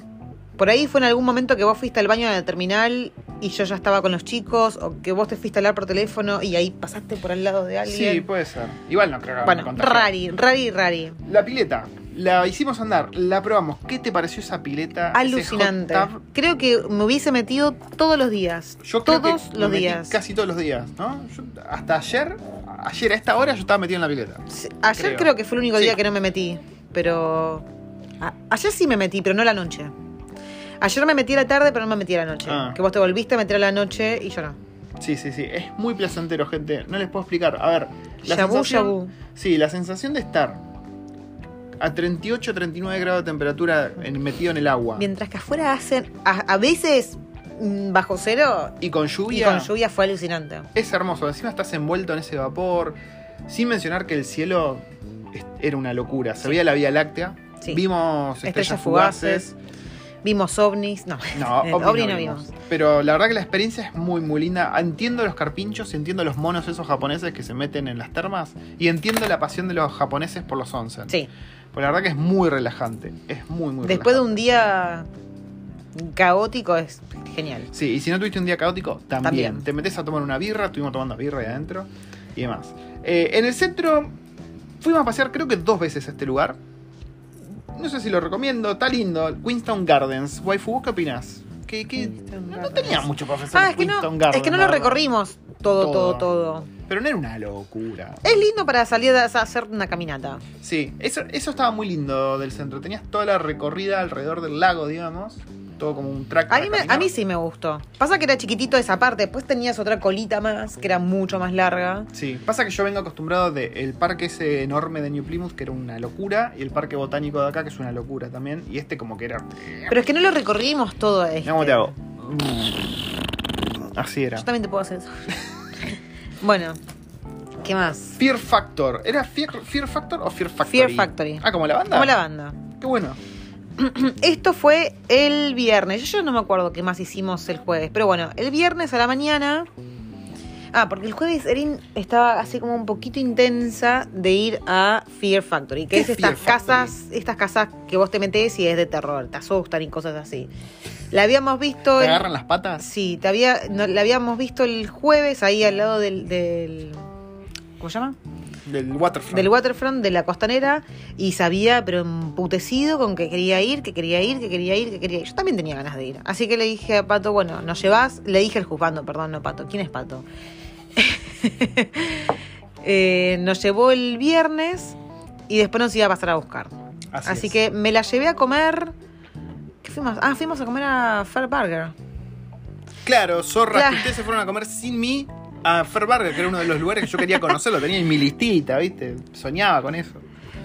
Por ahí fue en algún momento que vos fuiste al baño de la terminal y yo ya estaba con los chicos, o que vos te fuiste a hablar por teléfono y ahí pasaste por al lado de alguien. sí, puede ser. Igual no creo que me bueno, rari, rari, rari. La pileta, la hicimos andar, la probamos. ¿Qué te pareció esa pileta? Alucinante. Creo que me hubiese metido todos los días. Yo creo todos que me los metí días. Casi todos los días, ¿no? Yo- hasta ayer, ayer a esta hora yo estaba metido en la pileta. Sí, Ayer creo. creo. que fue el único Sí. día que no me metí, pero... a- ayer sí me metí, pero no la noche. Ayer me metí a la tarde, pero no me metí a la noche. Ah. Que vos te volviste a meter a la noche y yo no. Sí, sí, sí. Es muy placentero, gente. No les puedo explicar. A ver, la sensación. Sí, la sensación de estar a 38, 39 grados de temperatura en- metido en el agua Mientras que afuera hacen, a, a veces mm, bajo cero y con y lluvia, con lluvia fue alucinante. es hermoso. Encima estás envuelto en ese vapor. Sin mencionar que el cielo era una locura. Se Sí. veía la Vía Láctea. Sí. Vimos estrellas, Estrellas fugaces. fugaces. Vimos ovnis, no. No, *laughs* Eh, ovni ovni no no vimos. vimos. Pero la verdad que la experiencia es muy, muy linda. Entiendo los carpinchos, entiendo los monos esos japoneses que se meten en las termas. Y entiendo la pasión de los japoneses por los onsen. Sí. Pues la verdad que es muy relajante. Es muy, muy Después de un día caótico es genial. Sí, y si no tuviste un día caótico, también. También. Te metes a tomar una birra, estuvimos tomando birra ahí adentro y demás. Eh, en el centro fuimos a pasear creo que dos veces a este lugar. No sé si lo recomiendo, está lindo. Queenstown Gardens. Waifu, ¿vos qué opinás? Que, que Queenstown no, no tenía mucho para ofrecer Ah, es que no, Gardens. es que no lo recorrimos todo, Todo. todo, todo. Pero no era una locura. Es lindo para salir a hacer una caminata. Sí, eso, eso estaba muy lindo del centro. Tenías toda la recorrida alrededor del lago, digamos. Todo como un track. A mí, me- a caminar. mí sí me gustó. Pasa que era chiquitito esa parte, después tenías otra colita más, que era mucho más larga. Sí, pasa que yo vengo acostumbrado del parque ese enorme de New Plymouth, que era una locura, y el parque botánico de acá, que es una locura también, y este como que era... Pero es que no lo recorrimos todo este. Mirá cómo te hago. Así era. Yo también te puedo hacer eso. *laughs* bueno, ¿Qué más? Fear Factor. ¿Era Fear, Fear Factor o Fear Factory? Fear Factory. Ah, como la banda. Como la banda. Qué bueno. *clears throat* Esto fue el viernes. Yo, yo no me acuerdo qué más hicimos el jueves. Pero bueno, el viernes a la mañana. Ah, porque el jueves Erin estaba así como un poquito intensa de ir a Fear Factory, que ¿Qué es es estas Factory? casas, estas casas que vos te metés y es de terror, te asustan y cosas así. La habíamos visto. ¿Te agarran las patas? Sí, te había, no, la habíamos visto el jueves ahí al lado del, del ¿cómo se llama? Del waterfront. Del waterfront de la costanera y sabía, pero emputecido con que quería ir, que quería ir, que quería ir, que quería ir. Yo también tenía ganas de ir. Así que le dije a Pato, bueno, nos llevas, le dije al juzgando, perdón, no Pato. ¿Quién es Pato? *laughs* Eh, nos llevó el viernes y después nos iba a pasar a buscar. Así, que me la llevé a comer. ¿Qué fuimos? Ah, fuimos a comer a Fair Burger. Claro, zorras, Claro. que ustedes se fueron a comer sin mí a Fairburger, que era uno de los lugares que yo quería conocer, lo tenía en mi listita, ¿viste? Soñaba con eso.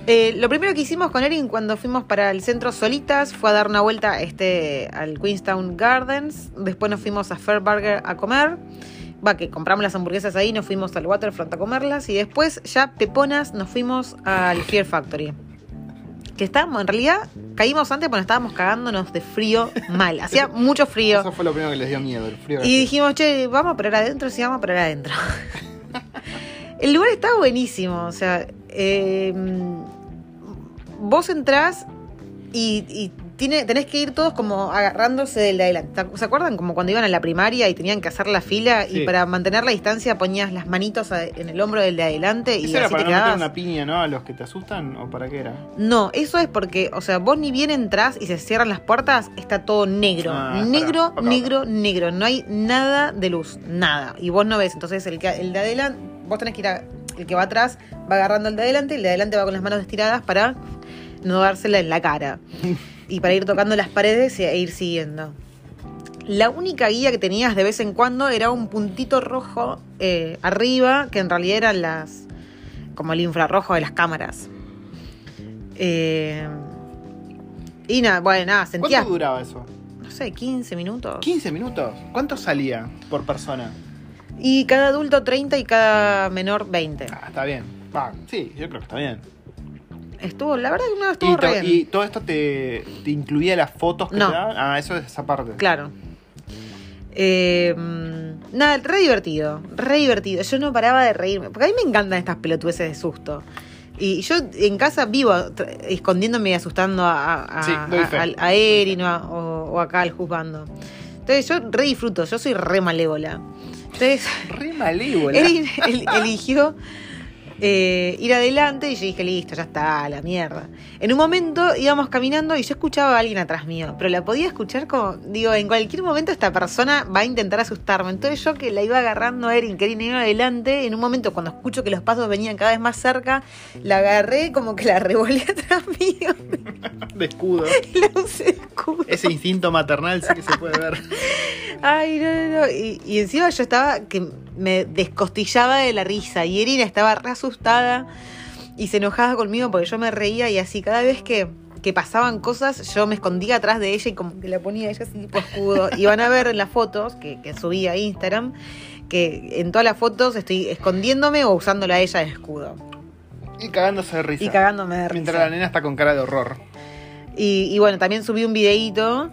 Eh, lo primero que hicimos con Erin cuando fuimos para el centro solitas fue a dar una vuelta este, al Queenstown Gardens. Después nos fuimos a Fair Burger a comer. Va, que compramos las hamburguesas ahí, nos fuimos al Waterfront a comerlas. Y después, ya peponas, nos fuimos al Fear Factory. Que estábamos, en realidad, caímos antes porque estábamos cagándonos de frío mal. Hacía *laughs* mucho frío. Eso fue lo primero que les dio miedo, el frío. Y dijimos, che, vamos a parar adentro, sí, vamos a parar adentro. *laughs* el lugar está buenísimo, o sea, eh, vos entrás y, y tiene, tenés que ir todos como agarrándose del de adelante. ¿Se acuerdan? Como cuando iban a la primaria y tenían que hacer la fila Sí. y para mantener la distancia ponías las manitos en el hombro del de adelante y ¿Eso era así para te no meter quedabas. una piña, no? A los que te asustan, ¿o para qué era? No, eso es porque, o sea, vos ni bien entrás y se cierran las puertas, está todo negro. Ah, negro, negro, negro. No hay nada de luz, nada. Y vos no ves. Entonces, el, que, el de adelante, vos tenés que ir a. El que va atrás va agarrando el de adelante y el de adelante va con las manos estiradas para no dársela en la cara. *laughs* y para ir tocando las paredes e ir siguiendo. La única guía que tenías de vez en cuando era un puntito rojo eh, arriba, que en realidad eran las. como el infrarrojo de las cámaras. Eh, y nada, bueno, nada, sentía, ¿Cuánto duraba eso? no sé, 15 minutos. ¿15 minutos? ¿Cuánto salía por persona? Y cada adulto 30 y cada menor 20. Ah, está bien. Va, sí, yo creo que está bien. Estuvo, la verdad que no estuvo Y, re to- bien. y todo esto te, te incluía las fotos que No. te daban? Ah, eso es esa parte. Claro. Eh, nada, re divertido, re divertido. Yo no paraba de reírme, porque a mí me encantan estas pelotudeces de susto. Y yo en casa vivo escondiéndome y asustando a, a, Sí, Erin o, a- o- acá al juzgando. Entonces yo re disfruto, yo soy re malévola. Entonces Re malévola. *laughs* Erin el- eligió eh, ir adelante y yo dije, listo, ya está, la mierda. En un momento íbamos caminando y yo escuchaba a alguien atrás mío, pero la podía escuchar como, digo, en cualquier momento esta persona va a intentar asustarme. Entonces yo que la iba agarrando a Erin, que Erin iba adelante, en un momento cuando escucho que los pasos venían cada vez más cerca, la agarré como que la revolé *laughs* atrás mío De escudo. *laughs* la usé de escudo. Ese instinto maternal sí que se puede ver. *laughs* Ay, no, no, no. Y, y encima yo estaba que me descostillaba de la risa. Y Erina estaba re asustada y se enojaba conmigo porque yo me reía y así cada vez que, que pasaban cosas yo me escondía atrás de ella y como que la ponía a ella así tipo escudo. Y van a ver en las fotos que, que subí a Instagram que en todas las fotos estoy escondiéndome o usándola a ella de escudo. Y cagándose de risa. Y cagándome de Mientras risa. la nena está con cara de horror. Y, y bueno, también subí un videíto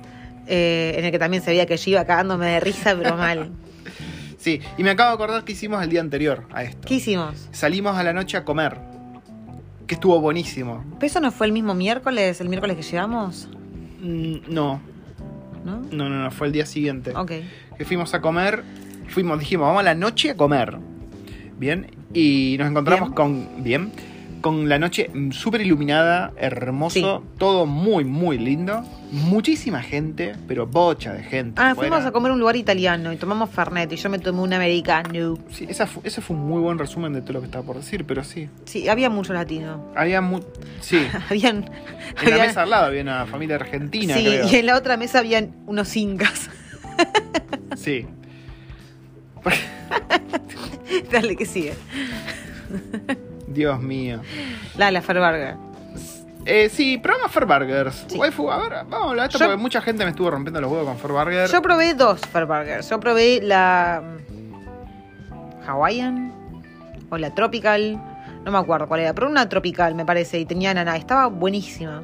eh, en el que también se veía que yo iba cagándome de risa, pero mal. *laughs* Sí, y me acabo de acordar que hicimos el día anterior a esto. ¿Qué hicimos? Salimos a la noche a comer. Que estuvo buenísimo. ¿Pero eso no fue el mismo miércoles, el miércoles que llegamos? Mm, no, ¿No? no, no, no, fue el día siguiente. Ok. Que fuimos a comer. Fuimos, dijimos, vamos a la noche a comer. Bien. Y nos encontramos Bien. con. Bien. Con la noche súper iluminada, hermoso, todo muy, muy lindo. Muchísima gente, pero bocha de gente. Ah, fuimos a comer a un lugar italiano y tomamos Fernet y yo me tomé un americano. Sí, esa fu- ese fue un muy buen resumen de todo lo que estaba por decir, pero sí. Sí, había mucho latino. Había mu Sí. *laughs* Habían. En la mesa al lado había una familia argentina, sí, creo. y en la otra mesa habían unos incas. *laughs* Sí. *laughs* Dale, que sigue. Dios mío. La, la Ferburger. Eh, sí, probamos Fairburgers. Sí. Waifu, a ver, vamos a hablar de esto Yo- porque mucha gente me estuvo rompiendo los huevos con Fairburger. Yo probé dos Ferburgers. Yo probé la. mm, Hawaiian. o la Tropical, no me acuerdo cuál era, pero una Tropical me parece, y tenía ananá, estaba buenísima.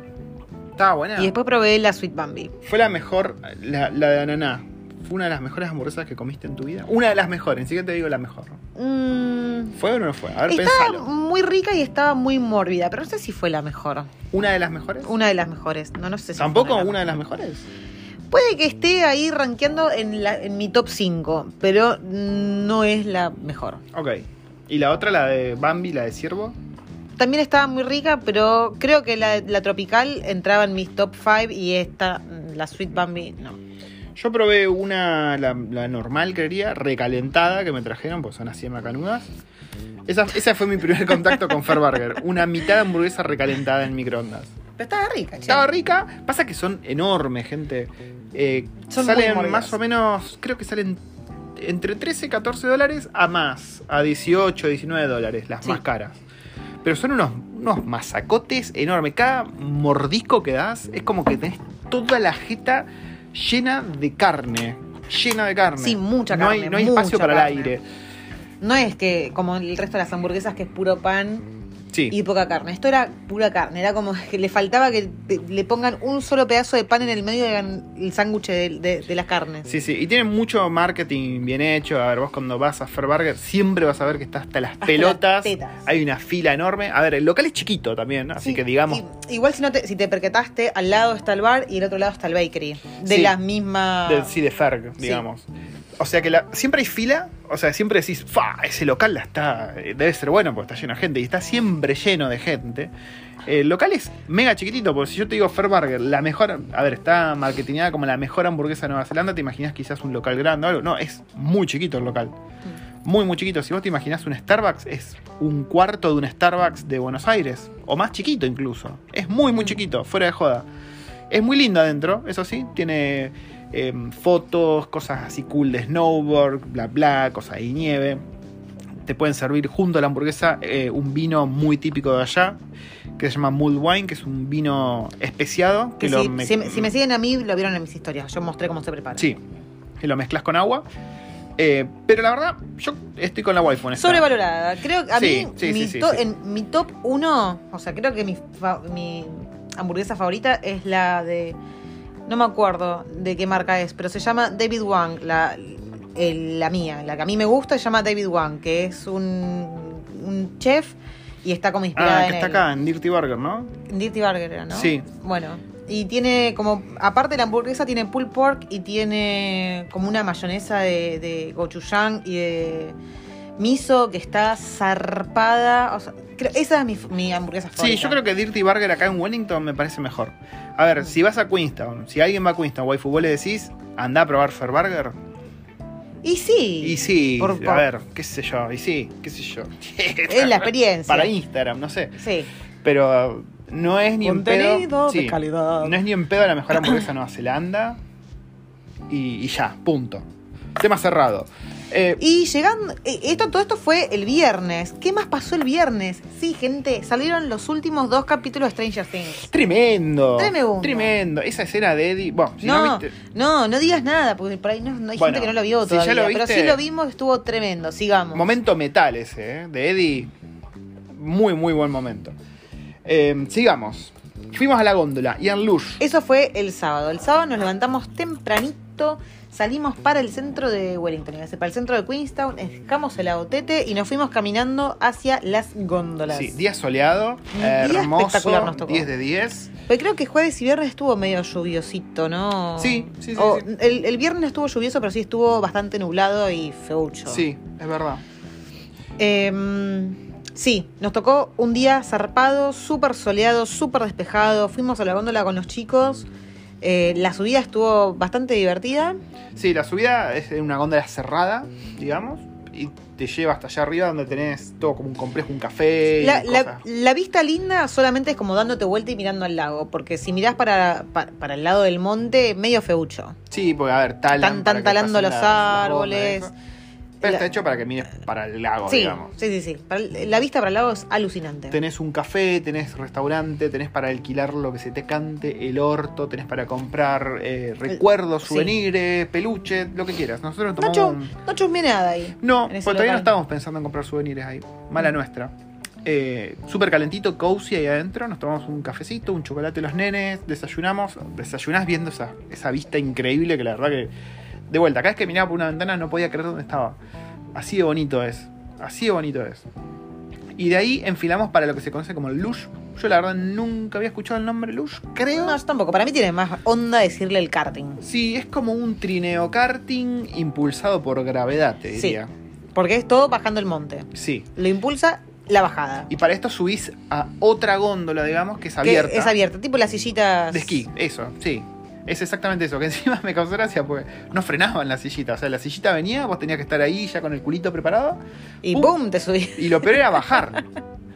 Estaba buena. Y después probé la Sweet Bambi. Fue la mejor, la, la de ananá. Fue una de las mejores hamburguesas que comiste en tu vida. Una de las mejores, ni siquiera te digo la mejor. Mm, ¿Fue o no fue? A ver, estaba pensalo. muy rica y estaba muy mórbida, pero no sé si fue la mejor. ¿Una de las mejores? Una de las mejores, no, no sé si fue ¿Tampoco una una de de las las mejores? Puede que esté ahí rankeando en, la- en mi top 5, pero no es la mejor. Ok. ¿Y la otra, la de Bambi, la de Ciervo? También estaba muy rica, pero creo que la, la tropical entraba en mis top 5 y esta, la Sweet Bambi, no. Yo probé una, la, la normal, creería, recalentada que me trajeron, pues son así de macanudas. Esa, esa fue mi primer contacto con Fair Burger. Una mitad de hamburguesa recalentada en microondas. Pero estaba rica, che. Estaba rica, pasa que son enormes, gente. Eh, Son salen más o menos, creo que salen entre 13 y 14 dólares a más, a 18, 19 dólares, las Sí. más caras. Pero son unos, unos masacotes enormes. Cada mordisco que das es como que tenés toda la jeta llena de carne. Llena de carne. Sí, mucha No hay, carne, no hay espacio para carne. el aire. No es que como el resto de las hamburguesas que es puro pan Sí. y poca carne. Esto era pura carne. Era como que le faltaba que le pongan un solo pedazo de pan en el medio y hagan el sándwich de, de- de las carnes. Sí, sí, y tienen mucho marketing bien hecho. A ver, vos cuando vas a Fair Burger siempre vas a ver que está hasta las Hasta pelotas. las. Hay una fila enorme. A ver, el local es chiquito también, ¿no? así Sí, que digamos. y- igual si no te, si te percataste, al lado está el bar y el otro lado está el bakery. De Sí. las mismas. de- sí, de Ferg, digamos. O sea que la- siempre hay fila, o sea, siempre decís, ¡fa! Ese local está, debe ser bueno porque está lleno de gente y está siempre lleno de gente. El local es mega chiquitito, porque si yo te digo Fair Burger, la mejor, a ver, está marketingada como la mejor hamburguesa de Nueva Zelanda, te imaginas quizás un local grande o algo. No, es muy chiquito el local. Muy, muy chiquito. Si vos te imaginás un Starbucks, es un cuarto de un Starbucks de Buenos Aires. O más chiquito incluso. Es muy, muy chiquito, fuera de joda. Es muy lindo adentro, eso sí. Tiene em, fotos, cosas así cool de snowboard, bla, bla, cosas de nieve. Te pueden servir junto a la hamburguesa eh, un vino muy típico de allá, que se llama Mulled Wine, que es un vino especiado. Que Que lo si, me- si me- si me siguen a mí, lo vieron en mis historias. Yo mostré cómo se prepara. Sí, que lo mezclas con agua. Eh, pero la verdad, yo estoy con la waifu en esta. Sobrevalorada. Creo que a Sí, mí, sí, mi sí, to- en mi top 1, o sea, creo que mi, fa- mi hamburguesa favorita es la de. No me acuerdo de qué marca es, pero se llama David Wang, la, el- la mía. La que a mí me gusta se llama David Wang, que es un, un chef y está como inspirada Ah, en que está él. acá, en Dirty Burger, ¿no? Dirty Burger ¿no? Sí. Bueno, y tiene como, aparte de la hamburguesa, tiene pulled pork y tiene como una mayonesa de, de gochujang y de miso que está zarpada. O sea, creo- esa es mi, mi hamburguesa favorita. Sí, yo creo que Dirty Burger acá en Wellington me parece mejor. A ver, si vas a Queenstown, si alguien va a Queenstown, waifu, vos le decís, anda a probar Fair Burger. Y sí. Y sí, Por- a por- ver, qué sé yo, y sí, qué sé yo. *laughs* Es la experiencia. Para Instagram, no sé. Sí. Pero no es ni en pedo. Contenido de sí, calidad. No es ni en pedo la mejor *coughs* hamburguesa de Nueva Zelanda. Y, y ya, punto. Tema cerrado. Eh, Y llegando, eh, esto, todo esto fue el viernes. ¿Qué más pasó el viernes? Sí, gente, salieron los últimos dos capítulos de Stranger Things. tremendo. Tremendo. Tremendo. Esa escena de Eddie. Bueno, si no, no, viste. no, no digas nada, porque por ahí no, no hay Bueno, gente que no lo vio si ya todavía. lo pero viste- sí lo vimos, estuvo tremendo. Sigamos. Momento metal ese, ¿eh? De Eddie. Muy, muy buen momento. Eh, sigamos. Fuimos a la góndola. Ian Lush. Eso fue el sábado. El sábado nos levantamos tempranito, salimos para el centro de Wellington, para el centro de Queenstown, dejamos el agotete y nos fuimos caminando hacia las góndolas. Sí, día soleado. Día hermoso. espectacular nos tocó. 10 de 10. Pero creo que jueves y viernes estuvo medio lluviosito, ¿no? Sí, sí, sí, O- sí. El, el viernes estuvo lluvioso, pero sí estuvo bastante nublado y feucho. Sí, es verdad. Em, sí, nos tocó un día zarpado, súper soleado, súper despejado. Fuimos a la góndola con los chicos. Eh, la subida estuvo bastante divertida. Sí, la subida es en una góndola cerrada, digamos, y te lleva hasta allá arriba donde tenés todo como un complejo, un café. y La, la- cosas. la vista linda solamente es como dándote vuelta y mirando al lago, porque si mirás para, pa- para, el lado del monte, medio feucho. Sí, porque a ver, talan. Están, talando los las- las árboles. Pero está hecho para que mires para el lago, Sí, digamos. sí, sí, sí. Para el- la vista para el lago es alucinante. Tenés un café, tenés restaurante, tenés para alquilar lo que se te cante, el orto, tenés para comprar eh, recuerdos, sí. souvenirs, peluches, lo que quieras. Nosotros No, tomamos chu- un- chusmeé nada ahí. No, ese todavía no estábamos pensando en comprar souvenirs ahí. Mala nuestra. Eh, Súper calentito, cozy ahí adentro. Nos tomamos un cafecito, un chocolate los nenes, desayunamos. Desayunás viendo esa, esa vista increíble que la verdad que. De vuelta, cada vez que miraba por una ventana no podía creer dónde estaba. Así de bonito es. Así de bonito es. Y de ahí enfilamos para lo que se conoce como el Lush. Yo la verdad nunca había escuchado el nombre Lush, creo. No, yo tampoco. Para mí tiene más onda decirle el karting. Sí, es como un trineo karting impulsado por gravedad, te Sí. diría. Porque es todo bajando el monte. sí. Lo impulsa la bajada. Y para esto subís a otra góndola, digamos, que es Que abierta. es abierta, tipo las sillitas. De esquí, eso, sí. Es exactamente eso, que *laughs* encima me causó gracia porque no frenaban la sillita. O sea, la sillita venía, vos tenías que estar ahí ya con el culito preparado. Y Pum. te subí. Y lo peor era bajar.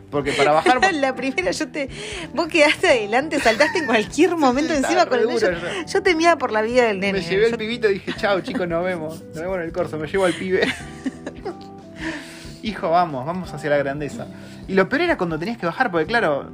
Porque para bajar. *laughs* la primera yo te. Vos quedaste adelante, saltaste en cualquier *laughs* momento Sí, encima con el duro Yo, yo temía por la vida del nene. me llevé el pibito y dije, chao chicos, nos vemos. Nos vemos en el corso, me llevo al pibe. Hijo, vamos, vamos hacia la grandeza. Y lo peor era cuando tenías que bajar, porque claro,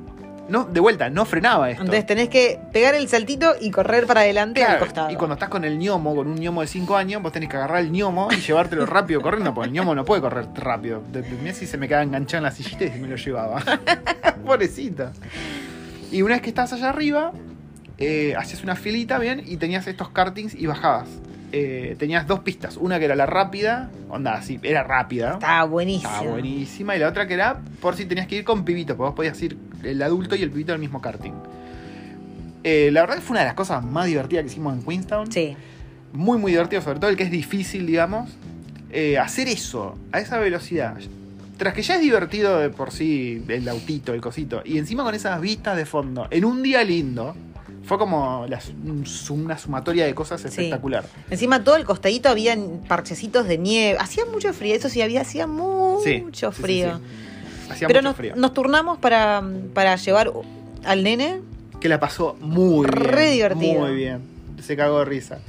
no, de vuelta, no frenaba esto. Entonces tenés que pegar el saltito y correr para adelante al costado. Y cuando estás con el ñomo, con un ñomo de 5 años, vos tenés que agarrar el ñomo y llevártelo rápido corriendo, porque el ñomo no puede correr rápido. Mirá si se me quedaba enganchado en la sillita y me lo llevaba. *laughs* Pobrecita. Y una vez que estabas allá arriba, eh, hacías una filita, bien, y tenías estos kartings y bajabas. Eh, tenías dos pistas. Una que era la rápida, onda, así, era rápida. Estaba buenísimo. Estaba buenísima. Y la otra que era por si tenías que ir con pibito, porque vos podías ir el adulto y el pibito del mismo karting. Eh, la verdad que fue una de las cosas más divertidas que hicimos en Queenstown. Sí. Muy, muy divertido, sobre todo el que es difícil, digamos. Eh, hacer eso, a esa velocidad. Tras que ya es divertido de por sí el autito, el cosito, y encima con esas vistas de fondo, en un día lindo, fue como la- una sumatoria de cosas espectacular. Encima todo el costadito habían parchecitos de nieve. Hacía mucho frío, eso sí, había, hacía mucho Sí, frío. Hacía Pero mucho nos, frío. nos turnamos para, para llevar al nene. que la pasó muy bien. Re divertido. Muy bien. Se cagó de risa.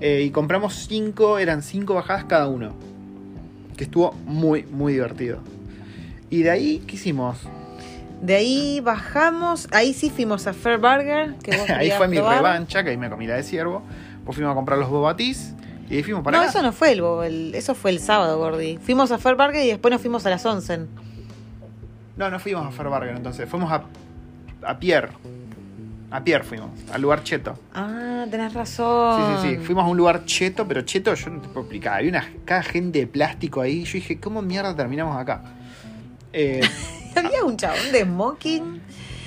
Eh, y compramos cinco, eran cinco bajadas cada uno. Que estuvo muy, muy divertido. Y de ahí, ¿qué hicimos? De ahí bajamos, ahí sí fuimos a Fair Burger. Que vos *laughs* ahí fue mi probar. revancha, que ahí me comí la de ciervo. Pues fuimos a comprar los bobatis. Y ahí fuimos para No, acá. eso no fue el, el- eso fue el sábado, Gordi. Fuimos a Fair Burger y después nos fuimos a las 11. No, no fuimos a Fairburger entonces. Fuimos a, a Pierre. A Pierre fuimos, al lugar cheto. Ah, tenés Sí, razón. sí, sí. Fuimos a un lugar cheto, pero cheto yo no te puedo explicar. Había una cada gente de plástico ahí. Yo dije, ¿cómo mierda terminamos acá? Eh, *laughs* Había un chabón de smoking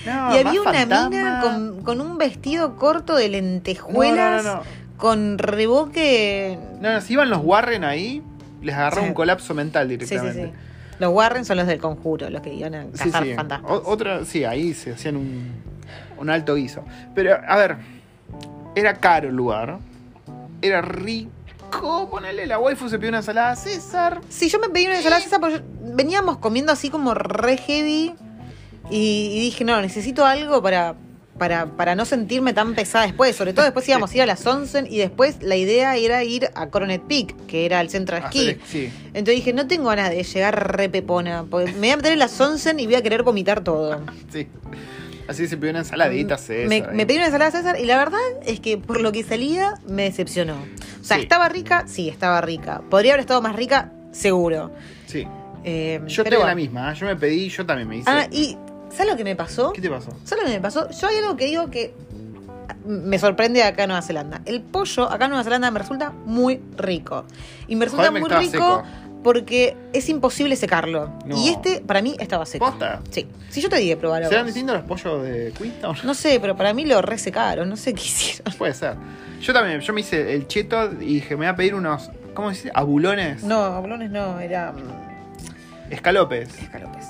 no, y había una fantasma. mina con, con un vestido corto de lentejuelas no, no, no. con reboque. No, no, si iban los Warren ahí, les agarró Sí. un colapso mental sí, directamente. sí. Los Warren son los del conjuro, los que iban a cazar fantasmas. O- otra, sí, ahí se hacían un, un alto guiso. Pero, a ver, era caro el lugar. Era rico. Ponele, la waifu se pidió una ensalada César. Sí, yo me pedí una ensalada César porque veníamos comiendo así como re heavy y, y dije, no, necesito algo para, para, para no sentirme tan pesada después. Sobre todo después íbamos a ir a las 11 y después la idea era ir a Coronet Peak, que era el centro de esquí. Hacer- Sí. Entonces dije, no tengo ganas de llegar re pepona, porque me voy a meter en las 11 y voy a querer vomitar todo. Sí. Así se pidió una ensaladita César. Me, me pedí una ensalada César y la verdad es que por lo que salía me decepcionó. O sea, Sí. ¿estaba rica? Sí, estaba rica. ¿Podría haber estado más rica? Seguro. Sí. Eh, Yo en la misma. ¿eh? Yo me pedí, yo también me hice. Ah, y ¿sabes lo que me pasó? ¿Qué te pasó? ¿Sabes lo que me pasó? Yo hay algo que digo que me sorprende acá en Nueva Zelanda. El pollo acá en Nueva Zelanda me resulta muy rico. Y me resulta muy rico porque es imposible secarlo. No. Y este, para mí, estaba seco. ¿Posta? Sí. Si yo te dije probar ¿Serán distintos los pollos de Queenstown? No sé, pero para mí lo resecaron. No sé qué hicieron. Puede ser. Yo también, yo me hice el cheto y dije, me voy a pedir unos, ¿cómo se dice? Abulones. No, ablones no, era mm, Escalopes. escalopes.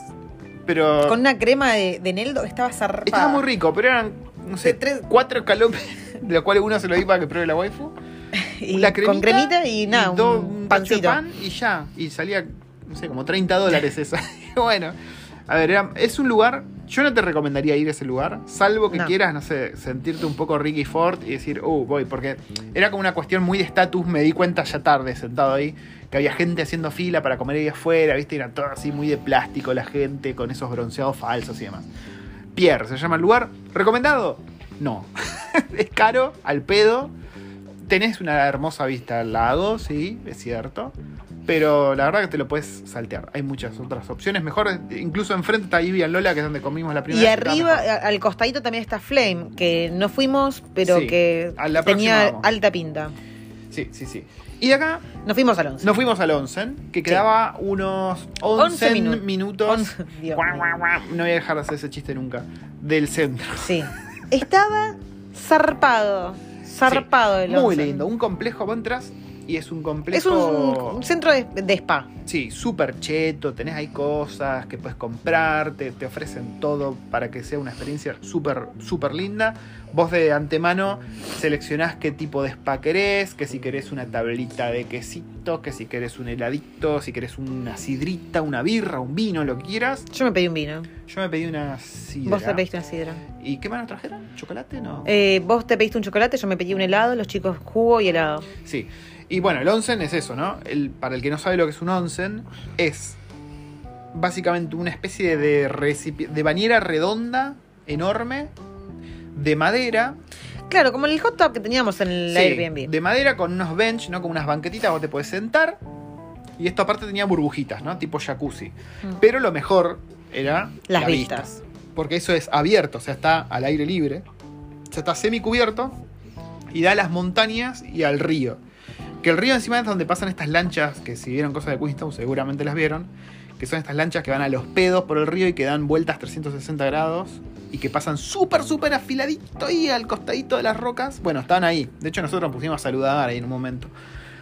Pero Con una crema de, de Neldo estaba zarpada. estaba muy rico, pero eran, no sé, tres- cuatro escalopes, de los cuales uno se lo di para que pruebe la waifu. *laughs* Y la cremita, con cremita y nada, do- un de pancito. pan y ya. Y salía, no sé, como 30 dólares esa. Y *laughs* bueno, A ver, era- es un lugar. Yo no te recomendaría ir a ese lugar, salvo que No. quieras, no sé, sentirte un poco Ricky Ford y decir, uh, voy, porque era como una cuestión muy de estatus. Me di cuenta ya tarde, sentado ahí, que había gente haciendo fila para comer ahí afuera, ¿viste? Era todo así muy de plástico la gente, con esos bronceados falsos y demás. Pierre se llama el lugar. ¿Recomendado? No. *laughs* es caro, al pedo. Tenés una hermosa vista al lago, sí, es cierto. Pero la verdad que te lo puedes saltear. Hay muchas otras opciones. Mejor, incluso enfrente está Ivy and Lola, que es donde comimos la primera Y arriba, al costadito también está Flame, que no fuimos, pero Sí, que próxima tenía alta pinta. Sí, sí, sí. Y de acá Nos fuimos al 11. nos fuimos al Onsen, que quedaba unos 11, 11 minu- minutos. 11 Dios *laughs* Guau, mío. guau, guau. No voy a dejar de hacer ese chiste nunca. Del centro. Sí. Estaba zarpado. Zarpado el Muy lindo. Un complejo, vos entras y es un complejo. Es un, un centro de, de spa. Sí, súper cheto, tenés ahí cosas que puedes comprar, te, te ofrecen todo para que sea una experiencia súper, súper linda. Vos de antemano seleccionás qué tipo de spa querés, que si querés una tablita de quesito, que si querés un heladito, si querés una sidrita, una birra, un vino, lo que quieras. Yo me pedí un vino. Yo me pedí una sidra. Vos te pediste una sidra. ¿Y qué más nos trajeron? ¿Chocolate? No. Eh, vos te pediste un chocolate, yo me pedí un helado, los chicos jugo y helado. Sí. Y bueno, el onsen es eso, ¿no? El, para el que no sabe lo que es un onsen, es básicamente una especie de, recipi- de bañera redonda, enorme, de madera. Claro, como el hot tub que teníamos en el Sí, Airbnb. De madera con unos bench, ¿no? Con unas banquetitas, vos te puedes sentar. Y esto aparte tenía burbujitas, ¿no? Tipo jacuzzi. Mm. Pero lo mejor era Las la vista. vistas. Porque eso es abierto, o sea, está al aire libre. O sea, está semicubierto y da a las montañas y al río. Que el río encima es donde pasan estas lanchas, que si vieron cosas de Queenstown seguramente las vieron, que son estas lanchas que van a los pedos por el río y que dan vueltas 360 grados y que pasan súper, súper afiladito ahí al costadito de las rocas. Bueno, estaban ahí. De hecho, nosotros nos pusimos a saludar ahí en un momento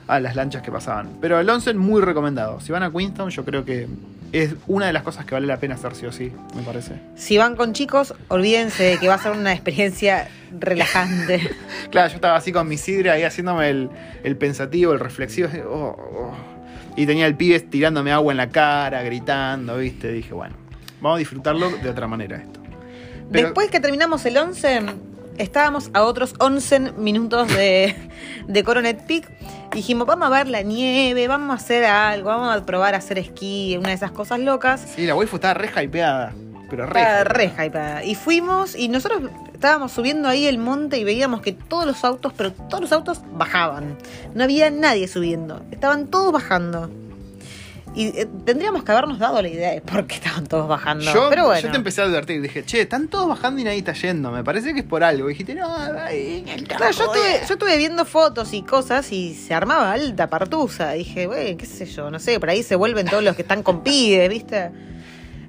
a las lanchas que pasaban. Pero el onsen muy recomendado. Si van a Queenstown, yo creo que es una de las cosas que vale la pena hacer sí o sí, me parece. Si van con chicos, olvídense de que va a ser una experiencia relajante. *laughs* Claro, yo estaba así con mi sidra ahí haciéndome el, el pensativo, el reflexivo. oh, oh. Y tenía el pibe tirándome agua en la cara, gritando, ¿viste? Dije, bueno, vamos a disfrutarlo de otra manera esto. Pero- Después que terminamos el 11, estábamos a otros 11 minutos de, de Coronet Peak. Dijimos, vamos a ver la nieve, vamos a hacer algo, vamos a probar a hacer esquí, una de esas cosas locas. Sí, la waifu estaba re hypeada. Pero re. Estaba re hypeada. Y fuimos y nosotros estábamos subiendo ahí el monte y veíamos que todos los autos, pero todos los autos bajaban. No había nadie subiendo. Estaban todos bajando. Y eh, tendríamos que habernos dado la idea de por qué estaban todos bajando. Yo, pero bueno. yo te empecé a advertir, dije, che, están todos bajando y nadie está yendo. Me parece que es por algo. Y dijiste, no, el Claro, yo estuve, eh". yo estuve viendo fotos y cosas y se armaba alta partusa. Dije, güey, qué sé yo, no sé, por ahí se vuelven todos los que están con pibes, ¿viste?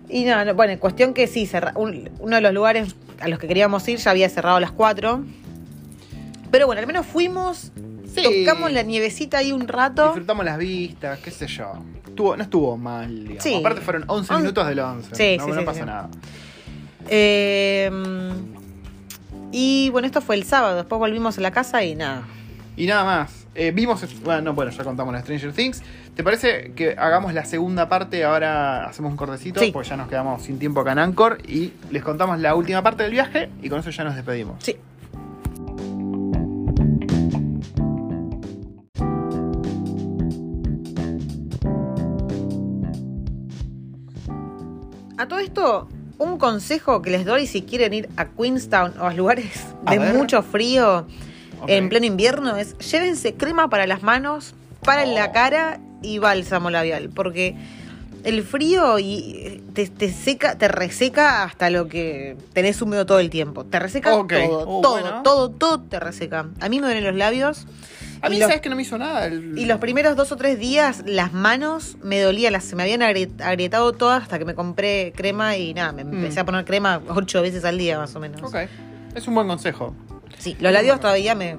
Y no, no, bueno, cuestión que sí, cerra- un- uno de los lugares a los que queríamos ir ya había cerrado a las 4. Pero bueno, al menos fuimos, Sí. tocamos la nievecita ahí un rato. Disfrutamos las vistas, qué sé yo. Estuvo, no estuvo mal, digamos. Sí. Aparte fueron 11 On- minutos del 11. Sí, no, sí, no sí, pasa sí. nada. Eh, y bueno, esto fue el sábado, después volvimos a la casa y nada. Y nada más. Eh, vimos, bueno, no, bueno, ya contamos la Stranger Things. ¿Te parece que hagamos la segunda parte? Ahora hacemos un cortecito, Sí. porque ya nos quedamos sin tiempo acá en Anchor. Y les contamos la última parte del viaje y con eso ya nos despedimos. Sí. A todo esto, un consejo que les doy si quieren ir a Queenstown o a lugares A de ver. mucho frío en pleno invierno es llévense crema para las manos, para Oh. la cara y bálsamo labial, porque el frío y eh, te, te seca, te reseca hasta lo que tenés húmedo todo el tiempo. Te reseca todo, Oh, todo, bueno. todo, todo te reseca. A mí me duelen los labios. A mí, los- ¿sabes que no me hizo nada? El- y los primeros dos o tres días, las manos me dolían, las, se me habían agri- agrietado todas hasta que me compré crema y nada, me empecé a poner crema ocho veces al día más o menos. Mm. Ok. Es un buen consejo. Sí, los labios todavía me,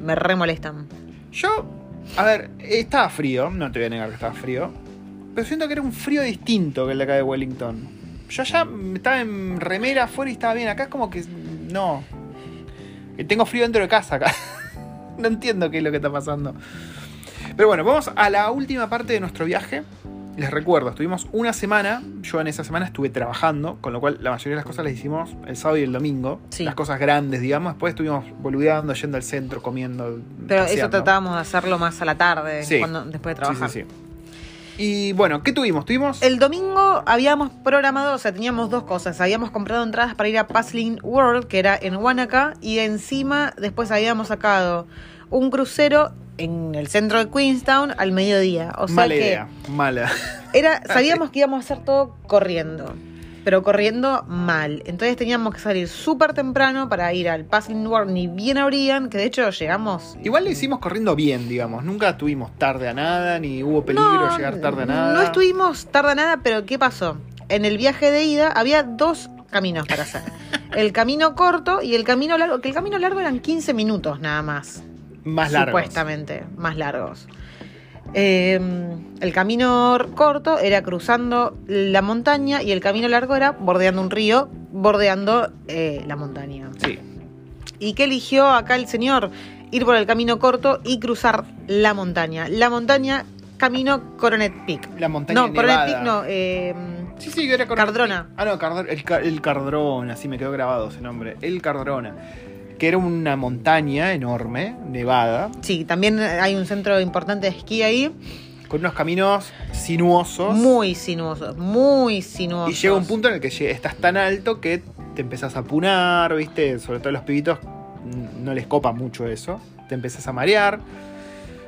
me re molestan. Yo, a ver, estaba frío, no te voy a negar que estaba frío. Pero siento que era un frío distinto que el de acá de Wellington. Yo ya estaba en remera afuera y estaba bien. Acá es como que no. Tengo frío dentro de casa acá. *laughs* no entiendo qué es lo que está pasando. Pero bueno, vamos a la última parte de nuestro viaje. les recuerdo, estuvimos una semana, yo en esa semana estuve trabajando, con lo cual la mayoría de las cosas las hicimos el sábado y el domingo. Sí. Las cosas grandes, digamos. Después estuvimos boludeando, yendo al centro, comiendo. Pero eso tratábamos de hacerlo más a la tarde, Sí. cuando, después de Sí, trabajar. sí, sí. Y bueno, ¿qué tuvimos? Tuvimos. El domingo habíamos programado, o sea, teníamos dos cosas. Habíamos comprado entradas para ir a Puzzling World, que era en Wanaka, y encima después habíamos sacado un crucero en el centro de Queenstown al mediodía. O sea mala que idea, mala. era, *laughs* sabíamos que íbamos a hacer todo corriendo, pero corriendo mal. Entonces teníamos que salir súper temprano para ir al Puzzling World, ni bien abrían, que de hecho llegamos. Igual lo hicimos corriendo bien, digamos. Nunca estuvimos tarde a nada, ni hubo peligro No, llegar tarde a nada. No estuvimos tarde a nada, pero ¿qué pasó? En el viaje de ida había dos caminos para hacer. *laughs* El camino corto y el camino largo, que el camino largo eran 15 minutos nada más. más largos. Supuestamente, más largos. Eh, el camino corto era cruzando la montaña y el camino largo era bordeando un río, bordeando eh, la montaña. Sí. ¿Y qué eligió acá el señor? Ir por el camino corto y cruzar la montaña. La montaña, camino Coronet Peak. La montaña No, Coronet. Peak no. eh, Sí, sí, era Coronet Cardrona. Ah, no, el Cardrona, sí me quedó grabado ese nombre. El Cardrona. Que era una montaña enorme, nevada, sí, también hay un centro importante de esquí ahí. con unos caminos sinuosos. Muy sinuosos, muy sinuosos. y llega un punto en el que estás tan alto que te empezás a apunar, ¿viste? Sobre todo los pibitos no les copa mucho eso. Te empezás a marear.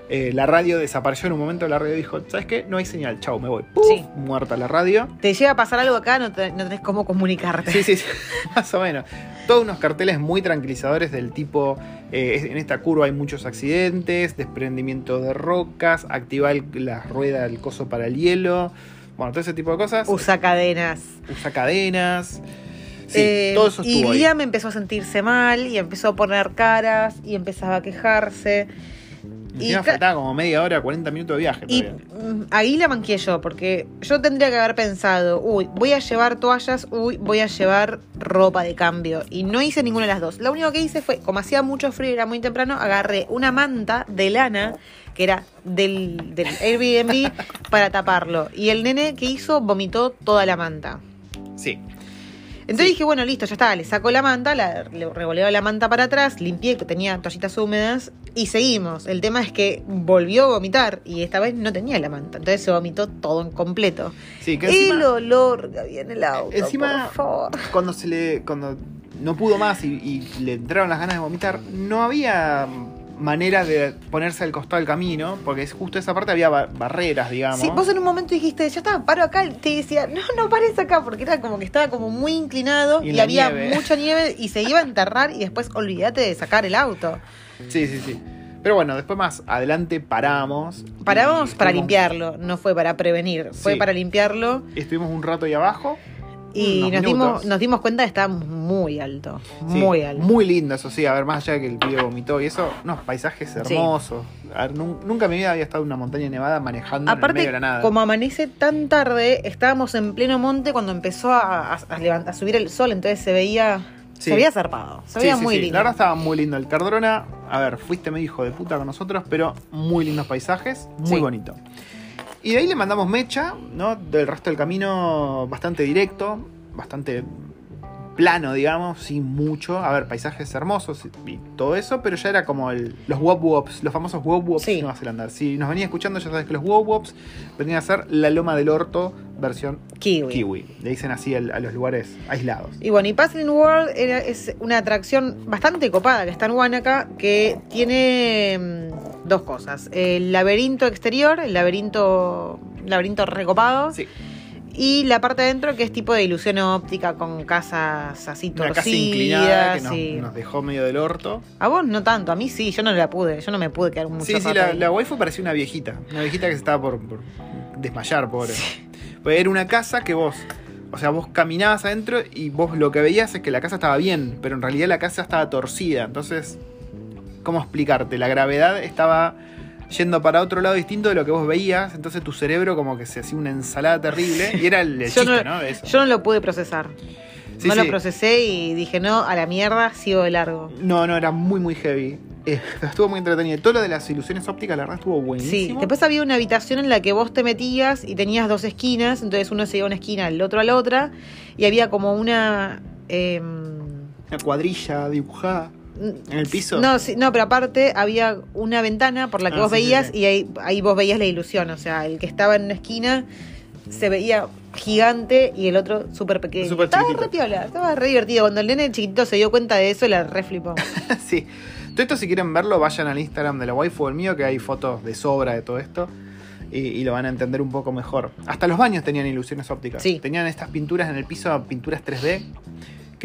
Eh, la radio desapareció en un momento. La radio dijo: ¿Sabes qué? No hay señal, chau, me voy. ¡Puf! Sí. Muerta la radio. Te llega a pasar algo acá, no, te- no tenés cómo comunicarte. Sí, sí, sí, *laughs* más o menos. Todos unos carteles muy tranquilizadores del tipo, eh, en esta curva hay muchos accidentes, desprendimiento de rocas, activa el- la rueda del coso para el hielo, bueno, todo ese tipo de cosas. Usa cadenas. Usa cadenas. Sí, Eh, todo eso y ahí. Liam empezó a sentirse mal y empezó a poner caras y empezaba a quejarse. Y faltaba como media hora, 40 minutos de viaje. Y todavía. mm, ahí la manqué yo, porque yo tendría que haber pensado, uy, voy a llevar toallas, uy, voy a llevar ropa de cambio. Y no hice ninguna de las dos. Lo único que hice fue, como hacía mucho frío y era muy temprano, agarré una manta de lana, que era del, del Airbnb, *laughs* para taparlo. Y el nene que hizo vomitó toda la manta. Sí. Entonces Sí. dije, bueno, listo, ya está. Le saco la manta, la, le revoleaba la manta para atrás, limpié, que tenía toallitas húmedas, y seguimos. El tema es que volvió a vomitar y esta vez no tenía la manta. Entonces se vomitó todo en completo. Sí, que El encima, olor que había en el auto. Encima- por favor. cuando se le. cuando no pudo más y, y le entraron las ganas de vomitar, no había manera de ponerse al costado del camino, porque es justo esa parte había ba- barreras, digamos. Sí, vos en un momento dijiste, ya está, paro acá. Te decía, no, no pares acá, porque era como que estaba como muy inclinado Y había nieve. mucha nieve y se iba a enterrar y después olvídate de sacar el auto. Sí, sí, sí. Pero bueno, después más adelante paramos. Paramos para limpiarlo, no fue para prevenir, fue Sí. para limpiarlo. Estuvimos un rato ahí abajo. Y nos dimos, nos dimos cuenta que estaba muy alto. Sí, muy alto. Muy lindo, eso sí. A ver, más allá de que el pibe vomitó y eso, unos paisajes hermosos. A ver, nun- nunca en mi vida había estado en una montaña nevada manejando en el medio Aparte, de la nada. como amanece tan tarde, estábamos en pleno monte cuando empezó a, subir el sol, entonces se veía. Sí. Se veía zarpado. Se veía sí, muy lindo. La verdad estaba muy lindo. El Cardrona, a ver, fuiste medio hijo de puta con nosotros, pero muy lindos paisajes, muy bonito. Y de ahí le mandamos mecha, ¿no? Del resto del camino bastante directo, bastante plano, digamos, sin mucho. A ver, paisajes hermosos y todo eso, pero ya era como el- los wop wops, los famosos wop wops Sí. de Nueva Zelanda. Si nos venía escuchando, ya sabes que los wop wops venían a ser la loma del orto versión Kiwi. kiwi. Le dicen así a los lugares aislados. Y bueno, y Puzzling World era- es una atracción bastante copada que está en Wanaka, que tiene mm, dos cosas. El laberinto exterior, el laberinto, laberinto recopado, Sí. Y la parte de adentro que es tipo de ilusión óptica con casas así Una torcidas. casa inclinada que nos, nos dejó medio del orto. A vos no tanto, a mí sí, yo no la pude, yo no me pude quedar mucho Sí, sí, la, la waifu parecía una viejita. Una viejita que se estaba por, por desmayar, pobre. Pues era una casa que vos, o sea, vos caminabas adentro y vos lo que veías es que la casa estaba bien, pero en realidad la casa estaba torcida. Entonces, ¿cómo explicarte? La gravedad estaba yendo para otro lado distinto de lo que vos veías. Entonces tu cerebro como que se hacía una ensalada terrible. Y era el, *laughs* el Yo chiste, no- eso. Yo no lo pude procesar. Sí, no sí. lo procesé y dije, no, a la mierda, sigo de largo. No, no, era muy, muy heavy. Eh, *laughs* estuvo muy entretenido. Todo lo de las ilusiones ópticas, la verdad, estuvo buenísimo. Sí, después había una habitación en la que vos te metías y tenías dos esquinas, entonces uno se iba a una esquina, el otro a la otra, y había como una... em, Una cuadrilla dibujada en el piso. No, sí, no, pero aparte había una ventana por la que Ah, vos sí, veías sí. y ahí, ahí vos veías la ilusión. O sea, el que estaba en una esquina se veía gigante y el otro súper pequeño. Súper estaba chiquitito. re piola, estaba re divertido. Cuando el nene chiquitito se dio cuenta de eso, la re flipó. *laughs* sí. Todo esto, si quieren verlo, vayan al Instagram de la waifu o el mío, que hay fotos de sobra de todo esto. Y, y lo van a entender un poco mejor. Hasta los baños tenían ilusiones ópticas. Sí. Tenían estas pinturas en el piso, pinturas 3D,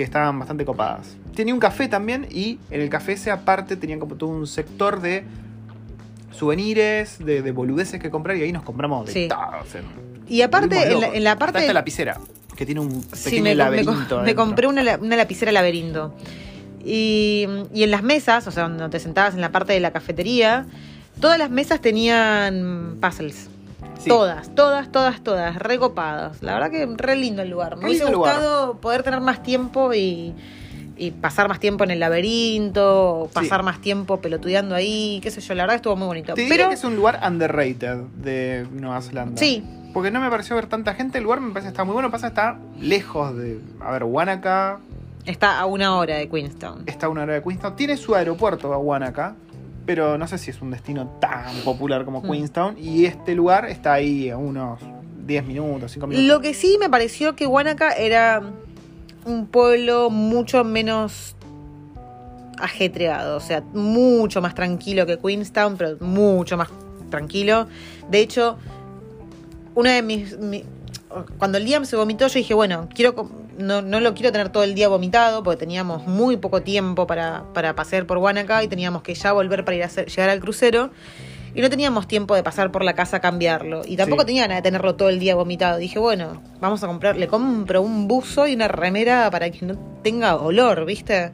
que estaban bastante copadas. Tenía un café también y en el café ese aparte tenían como todo un sector de souvenirs, de, de boludeces que comprar y ahí nos compramos de Sí. todo. o sea, Y aparte, en la, en la parte. esta lapicera, que tiene un pequeño Sí, me, me- laberinto. me adentro. compré una, una lapicera laberinto. Y, y en las mesas, o sea, cuando te sentabas en la parte de la cafetería, todas las mesas tenían puzzles. Sí. Todas, todas, todas, todas, recopadas. La verdad que re lindo el lugar. Me hubiese lugar. gustado poder tener más tiempo y, y pasar más tiempo en el laberinto, pasar Sí. más tiempo pelotudeando ahí, qué sé yo, la verdad estuvo muy bonito. Te Pero que es un lugar underrated de Nueva Zelanda. sí, Porque no me pareció ver tanta gente. El lugar me parece que está muy bueno. Pasa está lejos de. A ver, Wanaka está a una hora de Queenstown. está a una hora de Queenstown. Tiene su aeropuerto a Wanaka. Pero no sé si es un destino tan popular como Mm. Queenstown. Y este lugar está ahí a unos 10 minutos, 5 minutos. Lo que sí me pareció que Wanaka era un pueblo mucho menos ajetreado, o sea, mucho más tranquilo que Queenstown, pero mucho más tranquilo. De hecho, una de mis... mi- cuando día se vomitó, yo dije, bueno, quiero no, no lo quiero tener todo el día vomitado, porque teníamos muy poco tiempo para, para pasear por Wanaka y teníamos que ya volver para ir a hacer- llegar al crucero. Y no teníamos tiempo de pasar por la casa a cambiarlo. Y tampoco Sí. tenía ganas de tenerlo todo el día vomitado. Dije, bueno, vamos a comprar, le compro un buzo y una remera para que no tenga olor, ¿viste?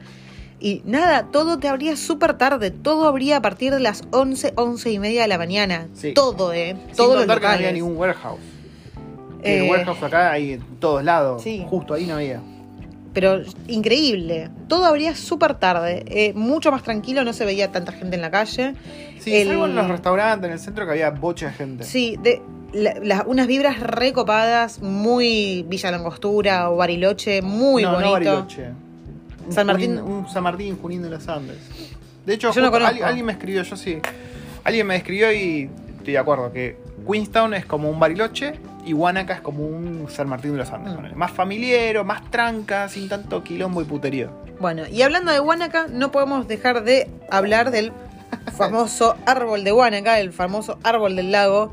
Y nada, todo te abría súper tarde. Todo abría a partir de las 11, 11 y media de la mañana. Sí. Todo, ¿eh? Sin Todos los contar que no había ningún warehouse. Eh, el warehouse acá hay en todos lados. Sí. Justo ahí no había. pero increíble. Todo abría súper tarde. eh, mucho más tranquilo, no se veía tanta gente en la calle. Sí, El- salvo en los restaurantes, en el centro que había bocha de gente. Sí, de, la- la- unas vibras recopadas, muy Villa Langostura o Bariloche, muy no, no bonito. Bariloche. Un San Martín- Junín- un San Martín, Junín de los Andes. De hecho, Yo no alguien me escribió, yo sí. Alguien me escribió y estoy de acuerdo que Queenstown es como un Bariloche y Wanaka es como un San Martín de los Andes. Mm. Más familiero, más tranca, sin tanto quilombo y puterío. Bueno, y hablando de Huánaca, no podemos dejar de hablar del famoso *laughs* árbol de Huánaca, el famoso árbol del lago.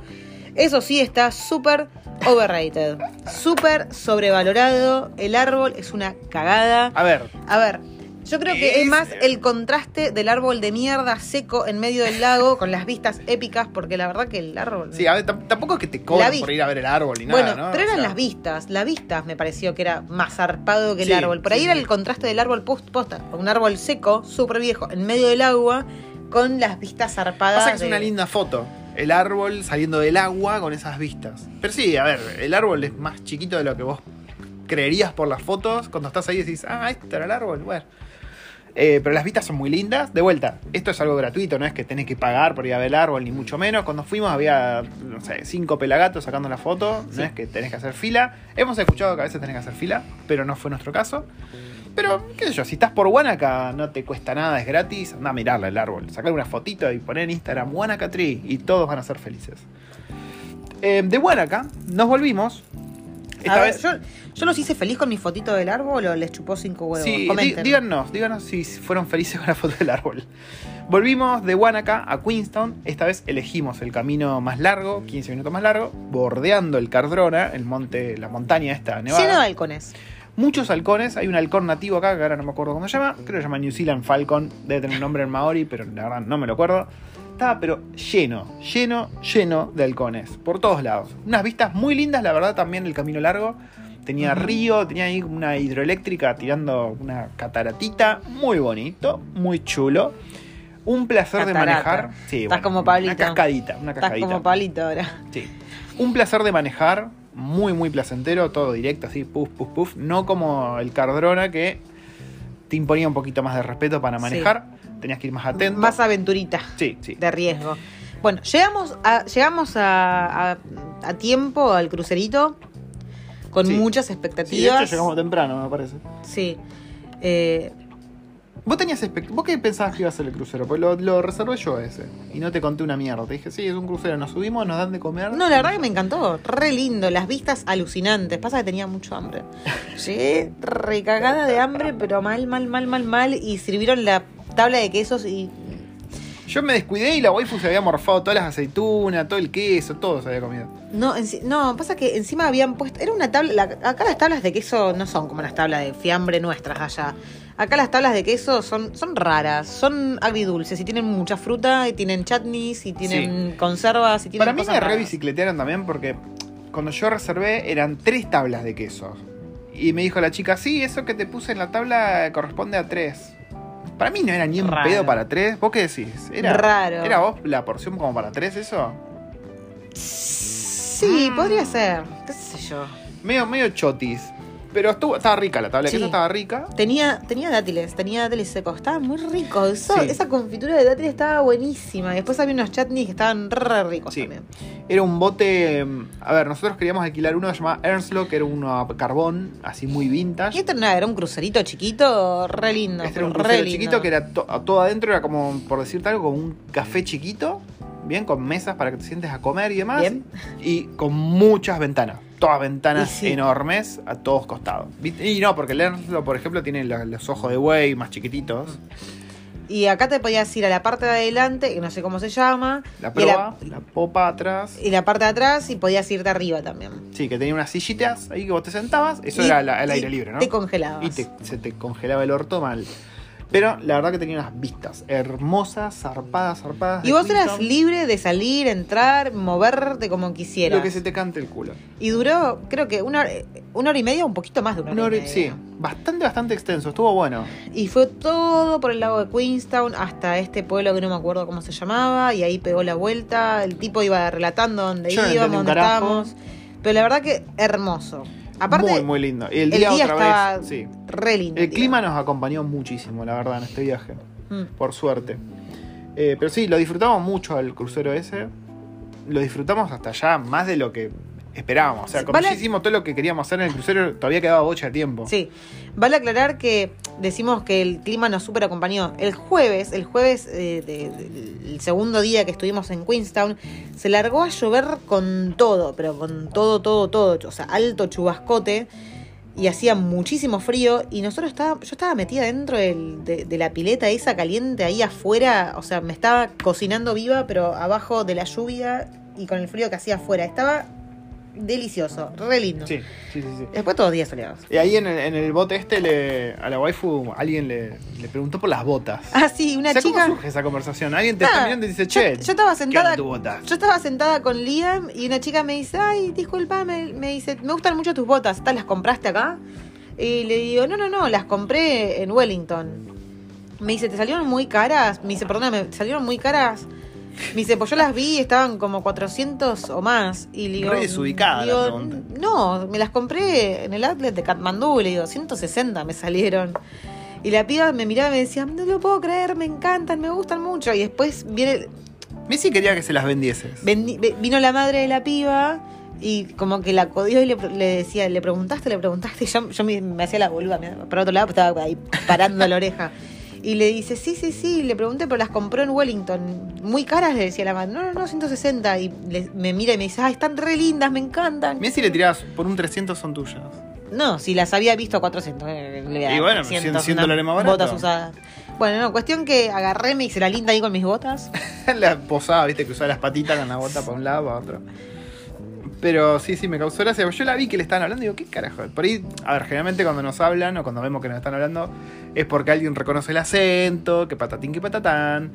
Eso sí está súper overrated, súper sobrevalorado. El árbol es una cagada. A ver, A ver, yo creo que es más el contraste del árbol de mierda seco en medio del lago con las vistas épicas, porque la verdad que el árbol... sí, a ver, tam- tampoco es que te cobran por ir a ver el árbol ni nada, bueno, ¿no? pero O eran sea, las vistas. Las vistas me pareció que era más zarpado que el Sí, árbol. Por ahí sí, era sí. el contraste del árbol post- posta. Un árbol seco, súper viejo, en medio del agua, con las vistas zarpadas. Pasa que es una linda foto. El árbol saliendo del agua con esas vistas. Pero sí, a ver, el árbol es más chiquito de lo que vos creerías por las fotos. Cuando estás ahí decís, ah, este era el árbol. Bueno. Eh, pero las vistas son muy lindas. De vuelta, esto es algo gratuito, no es que tenés que pagar por ir a ver el árbol, ni mucho menos. Cuando fuimos había, no sé, cinco pelagatos sacando la foto. Sí. No es que tenés que hacer fila. Hemos escuchado que a veces tenés que hacer fila, pero no fue nuestro caso. Pero, qué sé yo, si estás por Wanaka no te cuesta nada, es gratis, anda a mirarle el árbol, sacar una fotito y poner en Instagram Tree y todos van a ser felices. Eh, de Wanaka nos volvimos. Esta ver, vez. yo, yo los hice feliz con mi fotito del árbol o les chupó cinco huevos. Sí, Comenten. díganos, díganos si fueron felices con la foto del árbol. Volvimos de Wanaka a Queenstown. Esta vez elegimos el camino más largo, 15 minutos más largo, bordeando el Cardrona, el monte, la montaña esta nevada. Lleno de halcones. Muchos halcones, hay un halcón nativo acá, que ahora no me acuerdo cómo se llama, creo que se llama New Zealand Falcon, debe tener un nombre en maori, pero la verdad no me lo acuerdo. Estaba pero lleno, lleno, lleno de halcones, por todos lados. Unas vistas muy lindas, la verdad, también el camino largo. Tenía río, tenía ahí una hidroeléctrica tirando una cataratita, muy bonito, muy chulo. Un placer de manejar. Sí, Estás como Una Pablito. cascadita, una Estás cascadita. como palito ahora. Sí. Un placer de manejar, muy, muy placentero, todo directo, así, puff, puff, puff. No como el Cardrona que te imponía un poquito más de respeto para manejar. Tenías que ir más atento. Más aventurita Sí, sí. de riesgo. Bueno, llegamos a, llegamos a, a- a tiempo al crucerito con Sí. muchas Sí, de expectativas. hecho llegamos temprano, me parece. Sí. Eh, ¿Vos tenías ¿Vos qué pensabas que iba a ser el crucero? Pues lo, lo reservé yo ese. Y no te conté una mierda. Te dije, sí, es un crucero. Nos subimos, nos dan de comer. no, la verdad que me encantó. Re lindo. Las vistas alucinantes. Pasa que tenía mucho hambre. *laughs* Llegué recagada de hambre, pero mal, mal, mal, mal, mal. Y sirvieron la tabla de quesos y. Yo me descuidé y la waifu se había morfado todas las aceitunas, todo el queso, todo se había comido. No, enci- no, pasa que encima habían puesto. Era una tabla. la- acá las tablas de queso no son como las tablas de fiambre nuestras allá. Acá las tablas de queso son, son raras, son agridulces y tienen mucha fruta, y tienen chutneys, y tienen conservas, y tienen Para mí me rebicicletearon también porque cuando yo reservé eran tres tablas de quesos. Y me dijo la chica, sí, eso que te puse en la tabla corresponde a tres. Para mí no era ni un Raro. pedo para tres. ¿Vos qué decís? ¿Era, Raro. ¿Era vos la porción como para tres eso? Sí, Mm. podría ser. ¿Qué sé yo? Medio, medio chotis. Pero estuvo, estaba rica la tabla de Sí. queso, estaba rica. Tenía, tenía dátiles, tenía dátiles secos, estaba muy rico. Eso- Sí. Esa confitura de dátiles estaba buenísima. Y después había unos chutneys que estaban re ricos Sí. también. Era un bote. mm, A ver, nosotros queríamos alquilar uno llamado Ernstlo, que era uno a carbón, así muy Y vintage. este no, era un crucerito chiquito, re lindo. Este era un re crucero lindo. chiquito que era to- todo adentro, era como, por decirte algo, como un café chiquito, bien, con mesas para que te sientes a comer y demás. Bien. Y con muchas ventanas, todas ventanas sí. enormes a todos costados. Y no, porque el Ernstlo, por ejemplo, tiene lo- los ojos de buey más chiquititos. Y acá te podías ir a la parte de adelante, que no sé cómo se llama. La proa, la popa atrás. y la parte de atrás y podías irte arriba también. Sí, que tenía unas sillitas ahí que vos te sentabas. Eso Y- era la- el aire libre, ¿no? Te congelabas. Y te- se te congelaba el orto mal. Pero la verdad que tenía unas vistas hermosas, zarpadas, zarpadas. Y vos eras libre de salir, entrar, moverte como quisieras. Lo que se te cante el culo. Y duró, creo que una, hora- una hora y media, un poquito más de una hora, Una hora- y media. sí, bastante, bastante extenso. Estuvo bueno. Y fue todo por el lago de Queenstown hasta este pueblo que no me acuerdo cómo se llamaba. Y ahí pegó la vuelta. El tipo iba relatando dónde Yo íbamos, dónde estábamos. Pero la verdad que hermoso. Aparte, muy, muy lindo. Y el el día, día otra estaba vez. Sí. re lindo. El clima nos acompañó muchísimo, la verdad, en este viaje. Mm. Por suerte. Eh, pero sí, lo disfrutamos mucho al crucero ese. Lo disfrutamos hasta allá más de lo que esperábamos. O sea, como vale- ya hicimos todo lo que queríamos hacer en el crucero, todavía quedaba bocha de tiempo. Sí, vale aclarar que decimos que el clima nos super acompañó. El jueves, el jueves eh, de- de- el segundo día que estuvimos en Queenstown, se largó a llover con todo, pero con todo, todo, todo. O sea, alto chubascote. Y hacía muchísimo frío. Y nosotros estaba, yo estaba metida dentro del- de, de la pileta esa caliente ahí afuera. O sea, me estaba cocinando viva, pero abajo de la lluvia y con el frío que hacía afuera. Estaba delicioso, re lindo. Sí, sí, sí. sí. Después todos días soleados. Y ahí en el, en el bote este, le, a la waifu, alguien le, le preguntó por las botas. Ah, sí, una O sea, chica. ¿Cómo surge esa conversación? Alguien te está mirando y dice, yo- che, yo, estaba ¿qué sentada. Yo estaba sentada con Liam y una chica me dice, ay, disculpa, me, me dice, me gustan mucho tus botas, ¿estas las compraste acá? Y le digo, no, no, no, las compré en Wellington. Me dice, ¿te salieron muy caras? Me dice, perdóname, ¿te salieron muy caras? Me dice, pues yo las vi estaban como 400 o más. Y le digo, Re desubicada la digo, pregunta. no, me las compré en el outlet de Katmandú. Y le digo, 160 me salieron. Y la piba me miraba y me decía, no lo puedo creer, me encantan, me gustan mucho. Y después viene, Messi quería que se las vendieses. Vendi- ve- vino la madre de la piba y como que la codió y le, le decía, le preguntaste, le preguntaste. Y yo, yo me, me hacía la boluda, por otro lado estaba ahí parando la oreja. Y le dice, sí, sí, sí, le pregunté, pero las compró en Wellington. Muy caras, le decía la madre. No, no, no, 160. Y le- me mira y me dice, ay, están re lindas, me encantan. Messi le tirabas por un 300 son tuyas. No, si las había visto a 400. eh, le voy a dar Y bueno, 300, 100 unas dólares más barato. Botas usadas. Bueno, no, cuestión que agarré, me hice la linda ahí con mis botas. *laughs* la posada, viste, que usaba las patitas con la bota para un lado, para otro. Pero sí, sí, me causó gracia. Yo la vi que le estaban hablando y digo, ¿qué carajo? Por ahí, a ver, generalmente cuando nos hablan o cuando vemos que nos están hablando, es porque alguien reconoce el acento, que patatín, que patatán.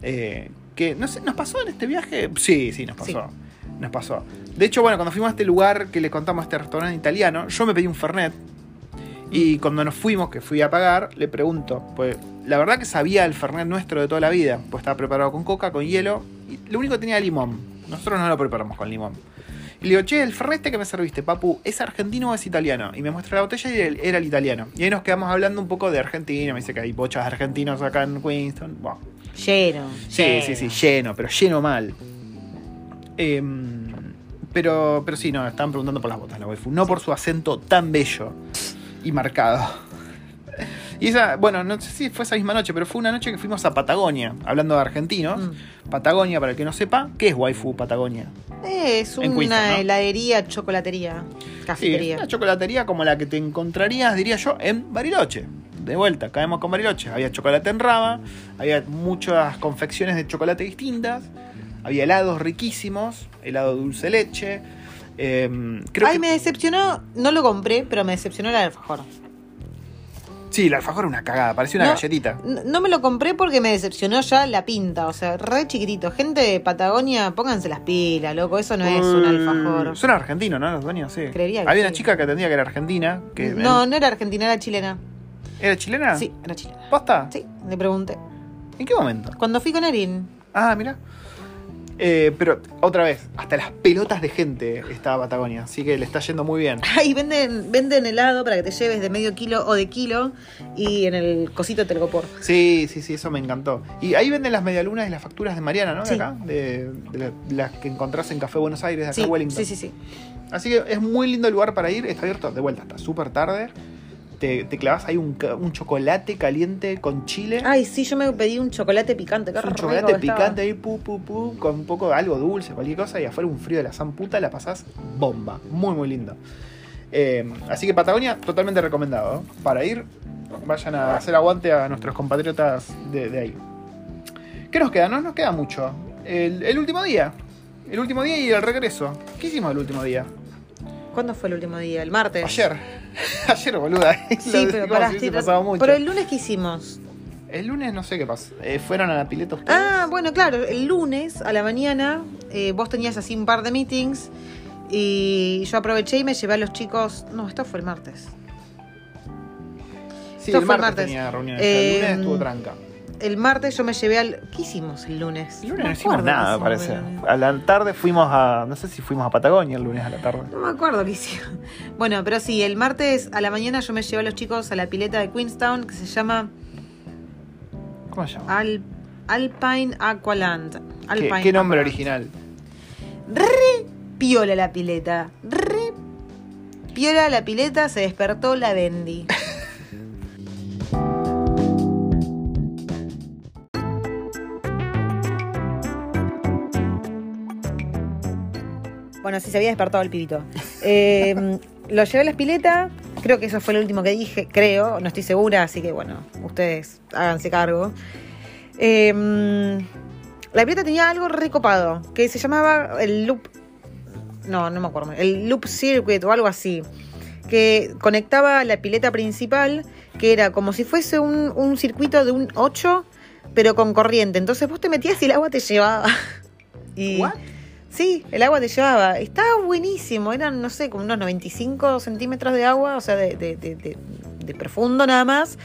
Eh, que, no sé, ¿nos pasó en este viaje? Sí, sí, nos pasó. Sí. Nos pasó. De hecho, bueno, cuando fuimos a este lugar que le contamos a este restaurante italiano, yo me pedí un Fernet. Y cuando nos fuimos, que fui a pagar, le pregunto, pues la verdad que sabía el Fernet nuestro de toda la vida, pues estaba preparado con coca, con hielo, y lo único que tenía era limón. Nosotros no lo preparamos con limón. Y le digo, che, el ferrete que me serviste, papu, ¿es argentino o es italiano? Y me muestra la botella y era el italiano. Y ahí nos quedamos hablando un poco de Argentina. Me dice que hay bochas argentinos acá en Queenston. Bueno, Lleno. Sí, lleno. sí, sí, lleno, pero lleno mal. Em, pero, pero sí, no, estaban preguntando por las botas la waifu, no por su acento tan bello y marcado. Y esa, bueno, no sé si fue esa misma noche, pero fue una noche que fuimos a Patagonia, hablando de argentinos. Mm. Patagonia, para el que no sepa, ¿qué es waifu Patagonia? Es una heladería, chocolatería, Sí, cafetería. una chocolatería como la que te encontrarías, diría yo, en Bariloche. De vuelta, caemos con Bariloche. Había chocolate en raba, había muchas confecciones de chocolate distintas, había helados riquísimos, helado dulce leche. em, creo Ay, que, me decepcionó, no lo compré, pero me decepcionó el alfajor. Sí, el alfajor era una cagada, parecía una No. galletita. No me lo compré porque me decepcionó ya la pinta, o sea, re chiquitito. Gente de Patagonia, pónganse las pilas, loco, eso no es un Mm, alfajor. Son argentinos, ¿no? Los dueños, sí. Creería que Había una chica que atendía que era argentina. Que No, no era argentina, era chilena. ¿Era chilena? Sí, era chilena. ¿Posta? Sí, le pregunté. ¿En qué momento? Cuando fui con Erin. Ah, mira. Eh, pero otra vez, hasta las pelotas de gente estaba Patagonia, así que le está yendo muy bien. Ay, venden, venden helado para que te lleves de medio kilo o de kilo y en el cosito te lo por. Sí, sí, sí, eso me encantó. Y ahí venden las medialunas y las facturas de Mariana, ¿no? De Sí. acá, de, de la- de las que encontrás en Café Buenos Aires, de acá Sí, Wellington. sí, sí, sí. Así que es muy lindo el lugar para ir, está abierto de vuelta, hasta súper tarde. Te, te clavas ahí un, un chocolate caliente con chile. Ay, sí, yo me pedí un chocolate picante. qué un rico chocolate estaba. picante ahí, pu, pu, pu, con un poco de algo dulce, cualquier cosa, y afuera un frío de la zamputa, la pasás bomba. Muy, muy lindo. Eh, así que Patagonia, totalmente recomendado. ¿eh? Para ir, vayan a hacer aguante a nuestros compatriotas de, de ahí. ¿Qué nos queda? No nos queda mucho. El, el último día. El último día y el regreso. ¿Qué hicimos el último día? ¿Cuándo fue el último día? ¿El martes? Ayer. *laughs* Ayer, boluda. *laughs* Sí, pero pará, si mucho. Pero el lunes que hicimos. El lunes no sé qué pasó. Eh, ¿Fueron a la pileta ustedes? Ah, bueno, claro, el lunes a la mañana eh, vos tenías así un par de meetings y yo aproveché y me llevé a los chicos. No, esto fue el martes. sí, esto el fue martes, el martes. tenía reuniones. Eh, el lunes estuvo tranca. El martes yo me llevé al. ¿Qué hicimos el lunes? El lunes no hicimos nada, me parece. A la tarde fuimos a. No sé si fuimos a Patagonia el lunes a la tarde. No me acuerdo qué hicimos. *laughs* Bueno, pero sí, el martes a la mañana yo me llevé a los chicos a la pileta de Queenstown que se llama ¿Cómo se llama? Al- Alpine Aqualand. ¿Qué, nombre Aqualand. original? Re piola la pileta. Re piola la pileta, se despertó la Bendy. *laughs* Bueno, sí se había despertado el pibito. Eh, *laughs* lo llevé a la pileta, creo que eso fue lo último que dije, creo, no estoy segura, así que bueno, ustedes háganse cargo. Eh, la pileta tenía algo recopado, que se llamaba el loop. No, no me acuerdo. El loop circuit o algo así. Que conectaba la pileta principal, que era como si fuese un, circuito de un 8, pero con corriente. Entonces vos te metías y el agua te llevaba. *laughs* Y. Sí, el agua te llevaba. Estaba buenísimo. Eran, no sé, como unos 95 centímetros de agua, o sea, de, de- de- de- de profundo nada más.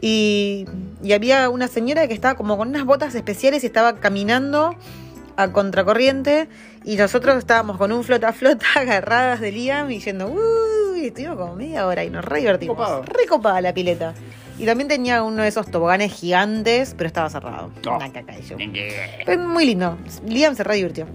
Y, y había una señora que estaba como con unas botas especiales y estaba caminando a contracorriente. Y nosotros estábamos con un flota a flota *laughs* agarradas de Liam y yendo, uy, estuvimos como media hora y nos re divertimos. Copado. Re copada la pileta. Y también tenía uno de esos toboganes gigantes, pero estaba cerrado. Oh. Una caca de muy lindo. Liam se re divirtió.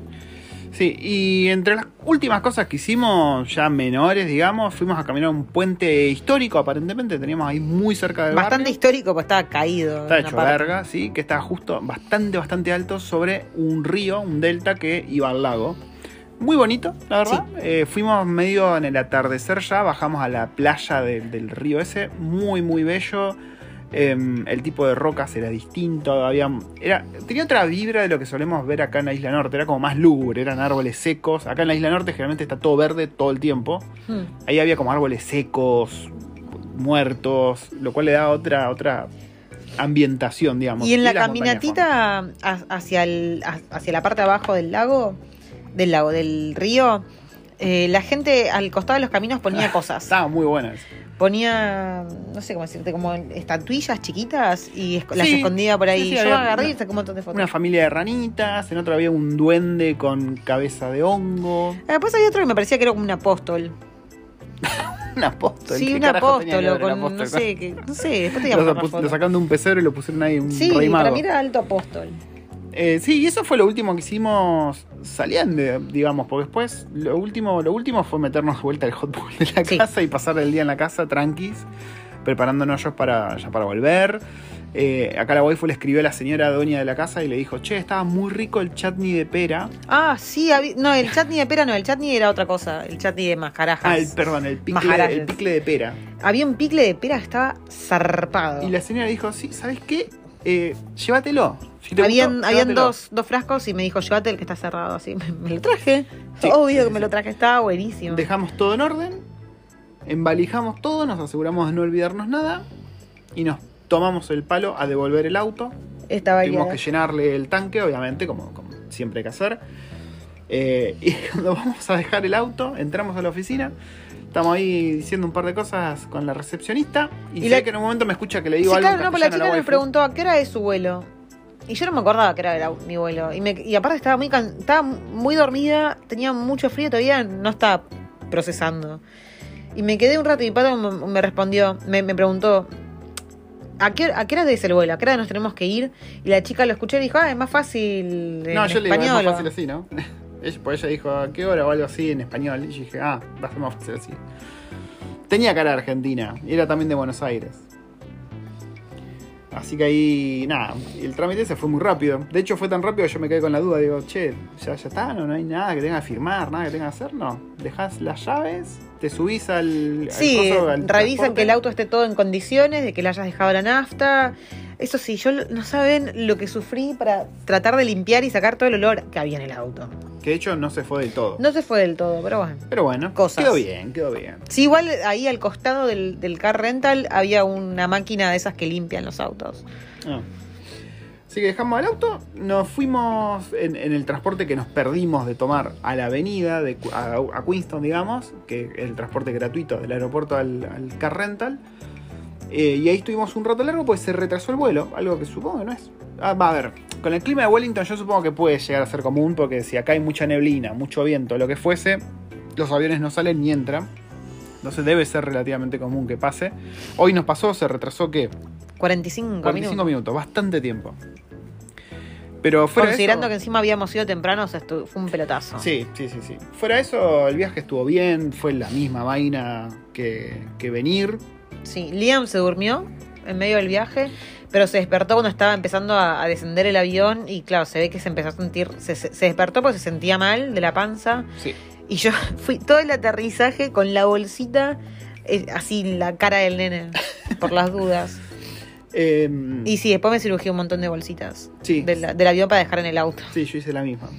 Sí, y entre las últimas cosas que hicimos, ya menores, digamos, fuimos a caminar un puente histórico, aparentemente, teníamos ahí muy cerca del Bastante barrio. histórico, pues estaba caído. Está hecho parte. verga, sí, que estaba justo bastante, bastante alto sobre un río, un delta que iba al lago. Muy bonito, la verdad. Eh, fuimos medio en el atardecer ya, bajamos a la playa del río ese, muy, muy bello. Em, el tipo de rocas era distinto, había, era, tenía otra vibra de lo que solemos ver acá en la Isla Norte, era como más lúgubre, eran árboles secos. Acá en la Isla Norte generalmente está todo verde todo el tiempo. Hmm. Ahí había como árboles secos, muertos, lo cual le da otra, otra ambientación, digamos. Y en la caminatita ha- hacia, el, ha- hacia la parte de abajo del lago, del lago, del río, eh, la gente al costado de los caminos ponía cosas. Estaba muy buena esa. Ponía, no sé cómo decirte, como estatuillas chiquitas y esc- las escondía por ahí. sí, sí, Yo agarré y una- saqué un montón de fotos. Una familia de ranitas, en otra había un duende con cabeza de hongo. Ah, Después había otro que me parecía que era como un apóstol. *laughs* Un apóstol. sí, ¿qué un apóstol, no sé, que, no sé, después te Lo, sacaron de un pecero y lo pusieron ahí un Sí, rey para mago. mí era alto apóstol. Eh, sí, y eso fue lo último que hicimos saliendo, digamos, porque después lo último, lo último fue meternos de vuelta al hot pool de la Sí. casa y pasar el día en la casa tranquis, preparándonos yo para, ya para volver. Eh, acá la waifu le escribió a la señora dueña de la casa y le dijo, che, estaba muy rico el chutney de pera. Ah, sí, no, el chutney de pera no, el chutney era otra cosa, el chutney de mascarajas. Ah, el, perdón, el picle, el picle de pera. Había un picle de pera que estaba zarpado. Y la señora dijo, sí, ¿sabes qué? Eh, llévatelo. Si habían habían llévatelo". dos, dos frascos y me dijo, llévate el que está cerrado. Así, me, me lo traje. Sí, Obvio sí, que me sí. lo traje, estaba buenísimo. Dejamos todo en orden, embalijamos todo, nos aseguramos de no olvidarnos nada y nos tomamos el palo a devolver el auto. Estaba Tuvimos que llenarle el tanque, obviamente, como, como siempre hay que hacer. Eh, *laughs* y cuando vamos a dejar el auto, entramos a la oficina. Estamos ahí diciendo un par de cosas con la recepcionista. Y, Y sé la- que en un momento me escucha que le Sí, digo algo. en claro, no, pero la chica me preguntó a qué hora es su vuelo. Y yo no me acordaba que era mi vuelo. Y, me- y aparte estaba muy, can- estaba muy dormida, tenía mucho frío, todavía no estaba procesando. Y me quedé un rato y mi padre me, me respondió, me, me preguntó, ¿a qué, ¿a qué hora es el vuelo? ¿A qué hora nos tenemos que ir? Y la chica lo escuché y dijo, ah, es más fácil en No, yo le digo, es más fácil así, ¿no? *laughs* Ella, pues ella dijo, ¿a qué hora o algo así en español? Y yo dije, ah, va a ser más fácil así. Tenía cara de argentina, y era también de Buenos Aires. Así que ahí, nada, el trámite se fue muy rápido. De hecho, fue tan rápido que yo me quedé con la duda. Digo, che, ya, ya está, no, no hay nada que tenga que firmar, nada que tenga que hacer, no. Dejás las llaves, te subís al. al Sí, coso, al revisan transporte. que el auto esté todo en condiciones, de que le hayas dejado la nafta. Eso sí, yo no saben lo que sufrí para tratar de limpiar y sacar todo el olor que había en el auto. Que de hecho no se fue del todo. No se fue del todo, pero bueno. Pero bueno, Cosas. quedó bien, quedó bien. Sí, igual ahí al costado del, del car rental había una máquina de esas que limpian los autos. Ah. Así que dejamos el auto, nos fuimos en, en el transporte que nos perdimos de tomar a la avenida, de, a, a Queenstown, digamos, que es el transporte gratuito del aeropuerto al, al car rental. Eh, y ahí estuvimos un rato largo, pues se retrasó el vuelo, algo que supongo que no es. Ah, va a ver, con el clima de Wellington yo supongo que puede llegar a ser común, porque si acá hay mucha neblina, mucho viento, lo que fuese, los aviones no salen ni entran. Entonces debe ser relativamente común que pase. Hoy nos pasó, se retrasó que 45, 45 minutos. minutos, bastante tiempo. Pero fuera de Considerando eso, que encima habíamos ido temprano, o sea, fue un pelotazo. Sí, sí, sí, sí. Fuera eso, el viaje estuvo bien, fue la misma vaina que, que venir. Sí, Liam se durmió en medio del viaje, pero se despertó cuando estaba empezando a, a descender el avión y claro, se ve que se empezó a sentir, se, despertó porque se sentía mal de la panza Sí. y yo *laughs* fui todo el aterrizaje con la bolsita eh, así la cara del nene por las dudas. *laughs* Eh, Y sí, después me cirugí un montón de bolsitas sí, de la- del avión para dejar en el auto. sí, yo hice la misma.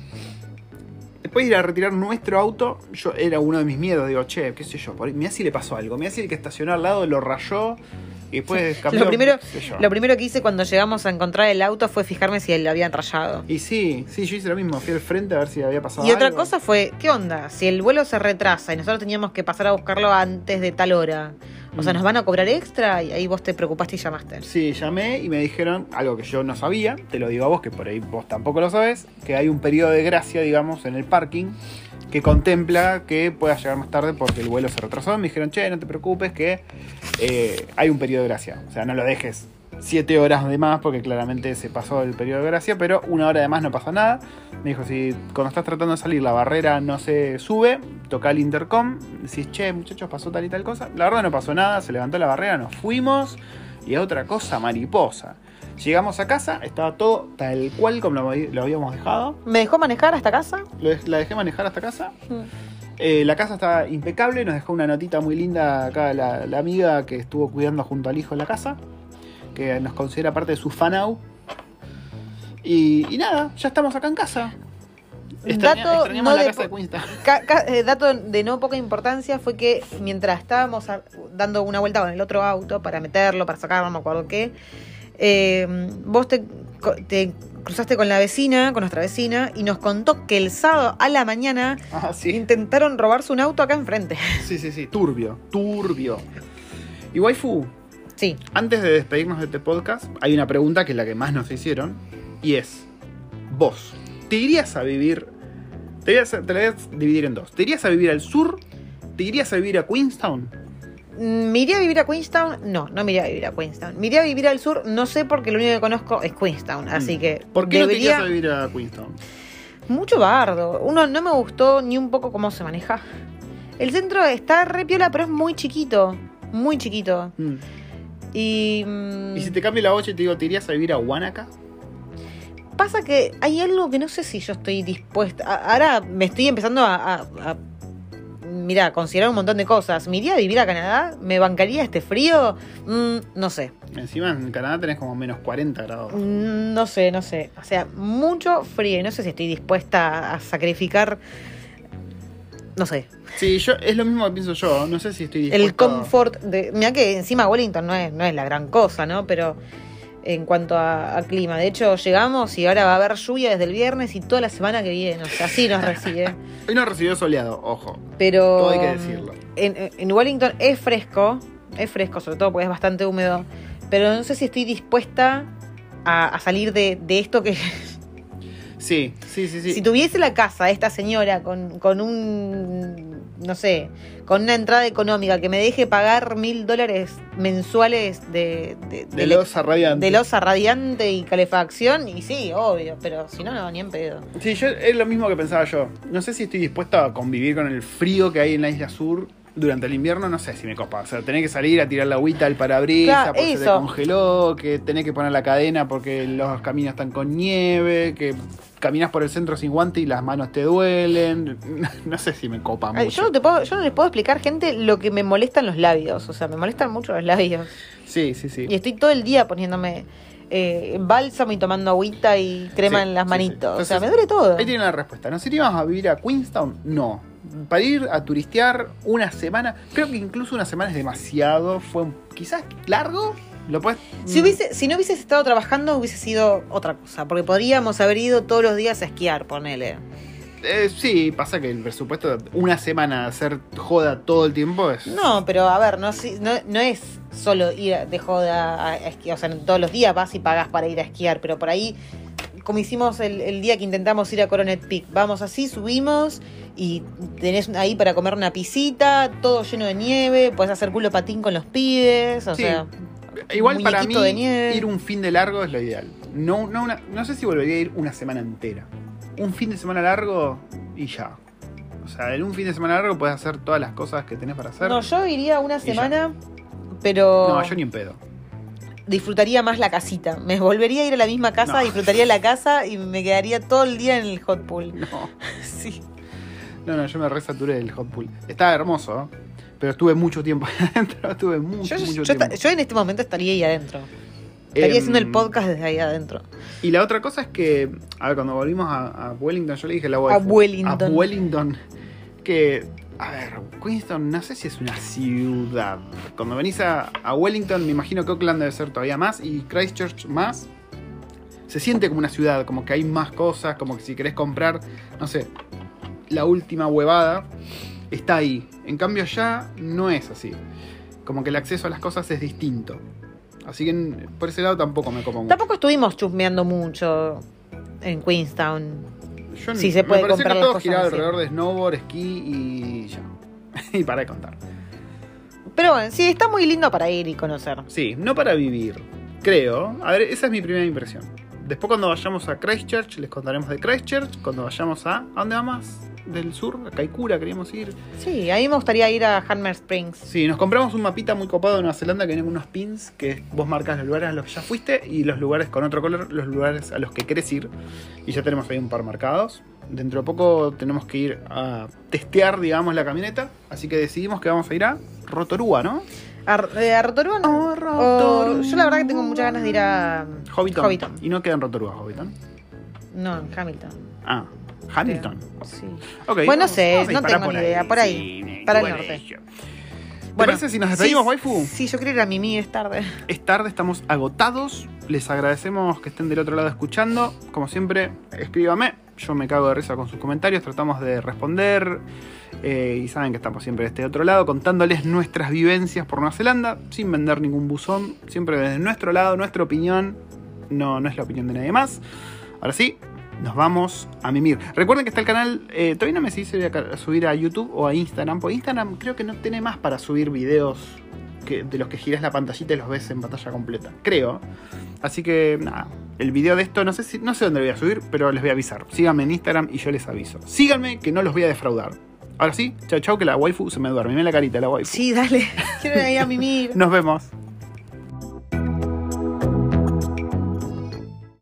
Después de ir a retirar nuestro auto, yo era uno de mis miedos. Digo, che, qué sé yo, por ahí, mirá si le pasó algo. Mirá si el que estacionó al lado lo rayó y después cambió. Lo primero, lo primero que hice cuando llegamos a encontrar el auto fue fijarme si lo habían rayado. Y sí, sí, yo hice lo mismo. Fui al frente a ver si había pasado Y otra cosa fue, ¿qué onda? Si el vuelo se retrasa y nosotros teníamos que pasar a buscarlo antes de tal hora, o sea, Mm. ¿nos van a cobrar extra? Y ahí vos te preocupaste y llamaste. Sí, llamé y me dijeron algo que yo no sabía, te lo digo a vos, que por ahí vos tampoco lo sabes, que hay un periodo de gracia, digamos, en el parking que contempla que puedas llegar más tarde porque el vuelo se retrasó. Me dijeron, che, no te preocupes, que eh, hay un periodo de gracia. O sea, no lo dejes siete horas de más porque claramente se pasó el periodo de gracia, pero una hora de más no pasa nada. Me dijo, si cuando estás tratando de salir la barrera no se sube, toca el intercom, decís, che, muchachos, pasó tal y tal cosa. La verdad no pasó nada, se levantó la barrera, nos fuimos y a otra cosa, mariposa. Llegamos a casa, estaba todo tal cual como lo, lo habíamos dejado. ¿Me dejó manejar hasta casa? Lo la dejé manejar hasta casa. Eh, la casa estaba impecable, nos dejó una notita muy linda acá la, la amiga que estuvo cuidando junto al hijo en la casa, que nos considera parte de su fanau. Y, y nada, ya estamos acá en casa. Extraña- Dato no la de casa de. Ca- ca- eh, dato de no poca importancia fue que mientras estábamos a- dando una vuelta con el otro auto para meterlo, para sacarlo, no me acuerdo qué, eh, vos te, cruzaste con la vecina, con nuestra vecina, y nos contó que el sábado a la mañana *laughs* Ah, sí. intentaron robarse un auto acá enfrente. Sí, sí, sí. Turbio, turbio. Y waifu, Sí. antes de despedirnos de este podcast, hay una pregunta que es la que más nos hicieron. Y es, vos, ¿te irías a vivir... Te, irías a- te la voy a dividir en dos. ¿Te irías a vivir al sur? ¿Te irías a vivir a Queenstown? Mm, ¿Me iría a vivir a Queenstown? No, no me iría a vivir a Queenstown. Me iría a vivir al sur, no sé porque lo único que conozco es Queenstown, así que ¿Por qué no te irías a vivir a Queenstown? Mucho bardo. Uno no me gustó ni un poco cómo se maneja. El centro está re piola, pero es muy chiquito. Muy chiquito. Mm. Y. mm, Y si te cambio la voz y te digo, ¿te irías a vivir a Wanaka? Pasa que hay algo que no sé si yo estoy dispuesta. Ahora me estoy empezando a. a, a considerar un montón de cosas. ¿Me iría a vivir a Canadá? ¿Me bancaría este frío? Mm, no sé. Encima en Canadá tenés como menos 40 grados. Mm, No sé, no sé. O sea, mucho frío. Y no sé si estoy dispuesta a sacrificar. No sé. Sí, yo, es lo mismo que pienso yo. No sé si estoy el dispuesto a- confort de. Mira que encima Wellington no es, no es la gran cosa, ¿no? Pero en cuanto a, a clima. De hecho, llegamos y ahora va a haber lluvia desde el viernes y toda la semana que viene. O sea, así nos recibe. *laughs* Hoy no recibió soleado, ojo. Pero. Todo hay que decirlo. En, en Wellington es fresco. Es fresco, sobre todo porque es bastante húmedo. Pero no sé si estoy dispuesta a, a salir de, de esto que. Sí, sí, sí, sí. Si tuviese la casa de esta señora con, con un, no sé, con una entrada económica que me deje pagar mil dólares mensuales de, de, de le- losa radiante. de losa radiante y calefacción, y sí, obvio, pero si no, no, ni en pedo. Sí, yo, es lo mismo que pensaba yo. No sé si estoy dispuesto a convivir con el frío que hay en la isla sur durante el invierno. No sé si me copa. O sea, tenés que salir a tirar la agüita al parabrisas Claro, porque se te congeló, que tenés que poner la cadena porque los caminos están con nieve, que caminas por el centro sin guante y las manos te duelen. *laughs* No sé si me copa mucho. Yo no, te puedo, yo no les puedo explicar, gente, lo que me molestan los labios. O sea, me molestan mucho los labios. Sí, sí, sí. Y estoy todo el día poniéndome eh, bálsamo y tomando agüita y crema Sí, en las sí, manitos. o sea, me duele todo. Ahí tienen la respuesta. ¿Nos iríamos a vivir a Queenstown? No. Para ir a turistear una semana, creo que incluso una semana es demasiado. Fue quizás largo. Lo puedes. Si, hubiese, si no hubieses estado trabajando, hubiese sido otra cosa. Porque podríamos haber ido todos los días a esquiar, ponele. Eh, sí, pasa que el presupuesto, una semana hacer joda todo el tiempo es. No, pero a ver, no, si- no, no es solo ir de joda a, a esquiar. O sea, todos los días vas y pagas para ir a esquiar. Pero por ahí, como hicimos el, el día que intentamos ir a Coronet Peak, vamos así, subimos y tenés ahí para comer una pisita, todo lleno de nieve, puedes hacer culo patín con los pibes, o Sí. sea. Igual para mí, muñequito de nieve. ir un fin de largo es lo ideal. No, no, una- no sé si volvería a ir una semana entera. Un fin de semana largo y ya. O sea, en un fin de semana largo puedes hacer todas las cosas que tenés para hacer. No, yo iría una semana, pero No, yo ni en pedo. Disfrutaría más la casita. Me volvería a ir a la misma casa, No. disfrutaría la casa y me quedaría todo el día en el hot pool. No. *laughs* Sí. No, no, yo me resaturé del hot pool. Estaba hermoso, ¿eh? pero estuve mucho tiempo *laughs* adentro. Estuve mucho, Yo, mucho yo tiempo. yo en este momento estaría ahí adentro. Estaría Em, haciendo el podcast desde ahí adentro. Y la otra cosa es que, a ver, cuando volvimos a, a Wellington, yo le dije a la A waifu, Wellington. A Wellington. Que, a ver, Queenstown no sé si es una ciudad. Cuando venís a, Wellington, me imagino que Auckland debe ser todavía más y Christchurch más. Se siente como una ciudad, como que hay más cosas, como que si querés comprar, no sé, la última huevada, está ahí. En cambio allá no es así. Como que el acceso a las cosas es distinto. Así que por ese lado tampoco me copa mucho. Tampoco estuvimos chusmeando mucho en Queenstown. Yo Sí, se puede me comprar que las todo cosas giraba alrededor de snowboard, esquí y ya. *laughs* y para de contar. Pero bueno, sí, está muy lindo para ir y conocer. Sí, no para vivir. Creo. A ver, esa es mi primera impresión. Después cuando vayamos a Christchurch, les contaremos de Christchurch. Cuando vayamos a... ¿A dónde va más? Del sur, a Kaikoura queríamos ir. Sí, a mí me gustaría ir a Hammer Springs. Sí, nos compramos un mapita muy copado de Nueva Zelanda que viene con unos pins que vos marcas los lugares a los que ya fuiste y los lugares con otro color, los lugares a los que querés ir. Y ya tenemos ahí un par marcados. Dentro de poco tenemos que ir a testear, digamos, la camioneta. Así que decidimos que vamos a ir a Rotorua, ¿no? ¿A, eh, a Rotorua no? Oh, Rotorua. O- yo la verdad que tengo muchas ganas de ir a Hobbiton. Hobbiton. Y no queda en Rotorua, Hobbiton. No, en Hamilton. Ah, Hamilton. Sí. Ok, Bueno, no sé, no tengo ni idea, por ahí, Sí, para el bueno, norte. yo. ¿Te parece si nos despedimos, sí, waifu? Sí, yo quiero ir a Mimi, es tarde. Es tarde, estamos agotados. les agradecemos que estén del otro lado escuchando. Como siempre, escríbame. Yo me cago de risa con sus comentarios. Tratamos de responder. Eh, y saben que estamos siempre de este otro lado contándoles nuestras vivencias por Nueva Zelanda. Sin vender ningún buzón. Siempre desde nuestro lado, nuestra opinión. No, no es la opinión de nadie más. Ahora sí, nos vamos a mimir. Recuerden que está el canal, eh, todavía no me sé si voy a subir a YouTube o a Instagram, porque Instagram creo que no tiene más para subir videos que, de los que giras la pantallita y los ves en pantalla completa. Creo. Así que nada, el video de esto no sé si no sé dónde lo voy a subir, pero les voy a avisar. Síganme en Instagram y yo les aviso. Síganme que no los voy a defraudar. Ahora sí, chao chao que la waifu se me duerme. Mira la carita la waifu. Sí, dale. *laughs* Quiero ir a mimir. Nos vemos.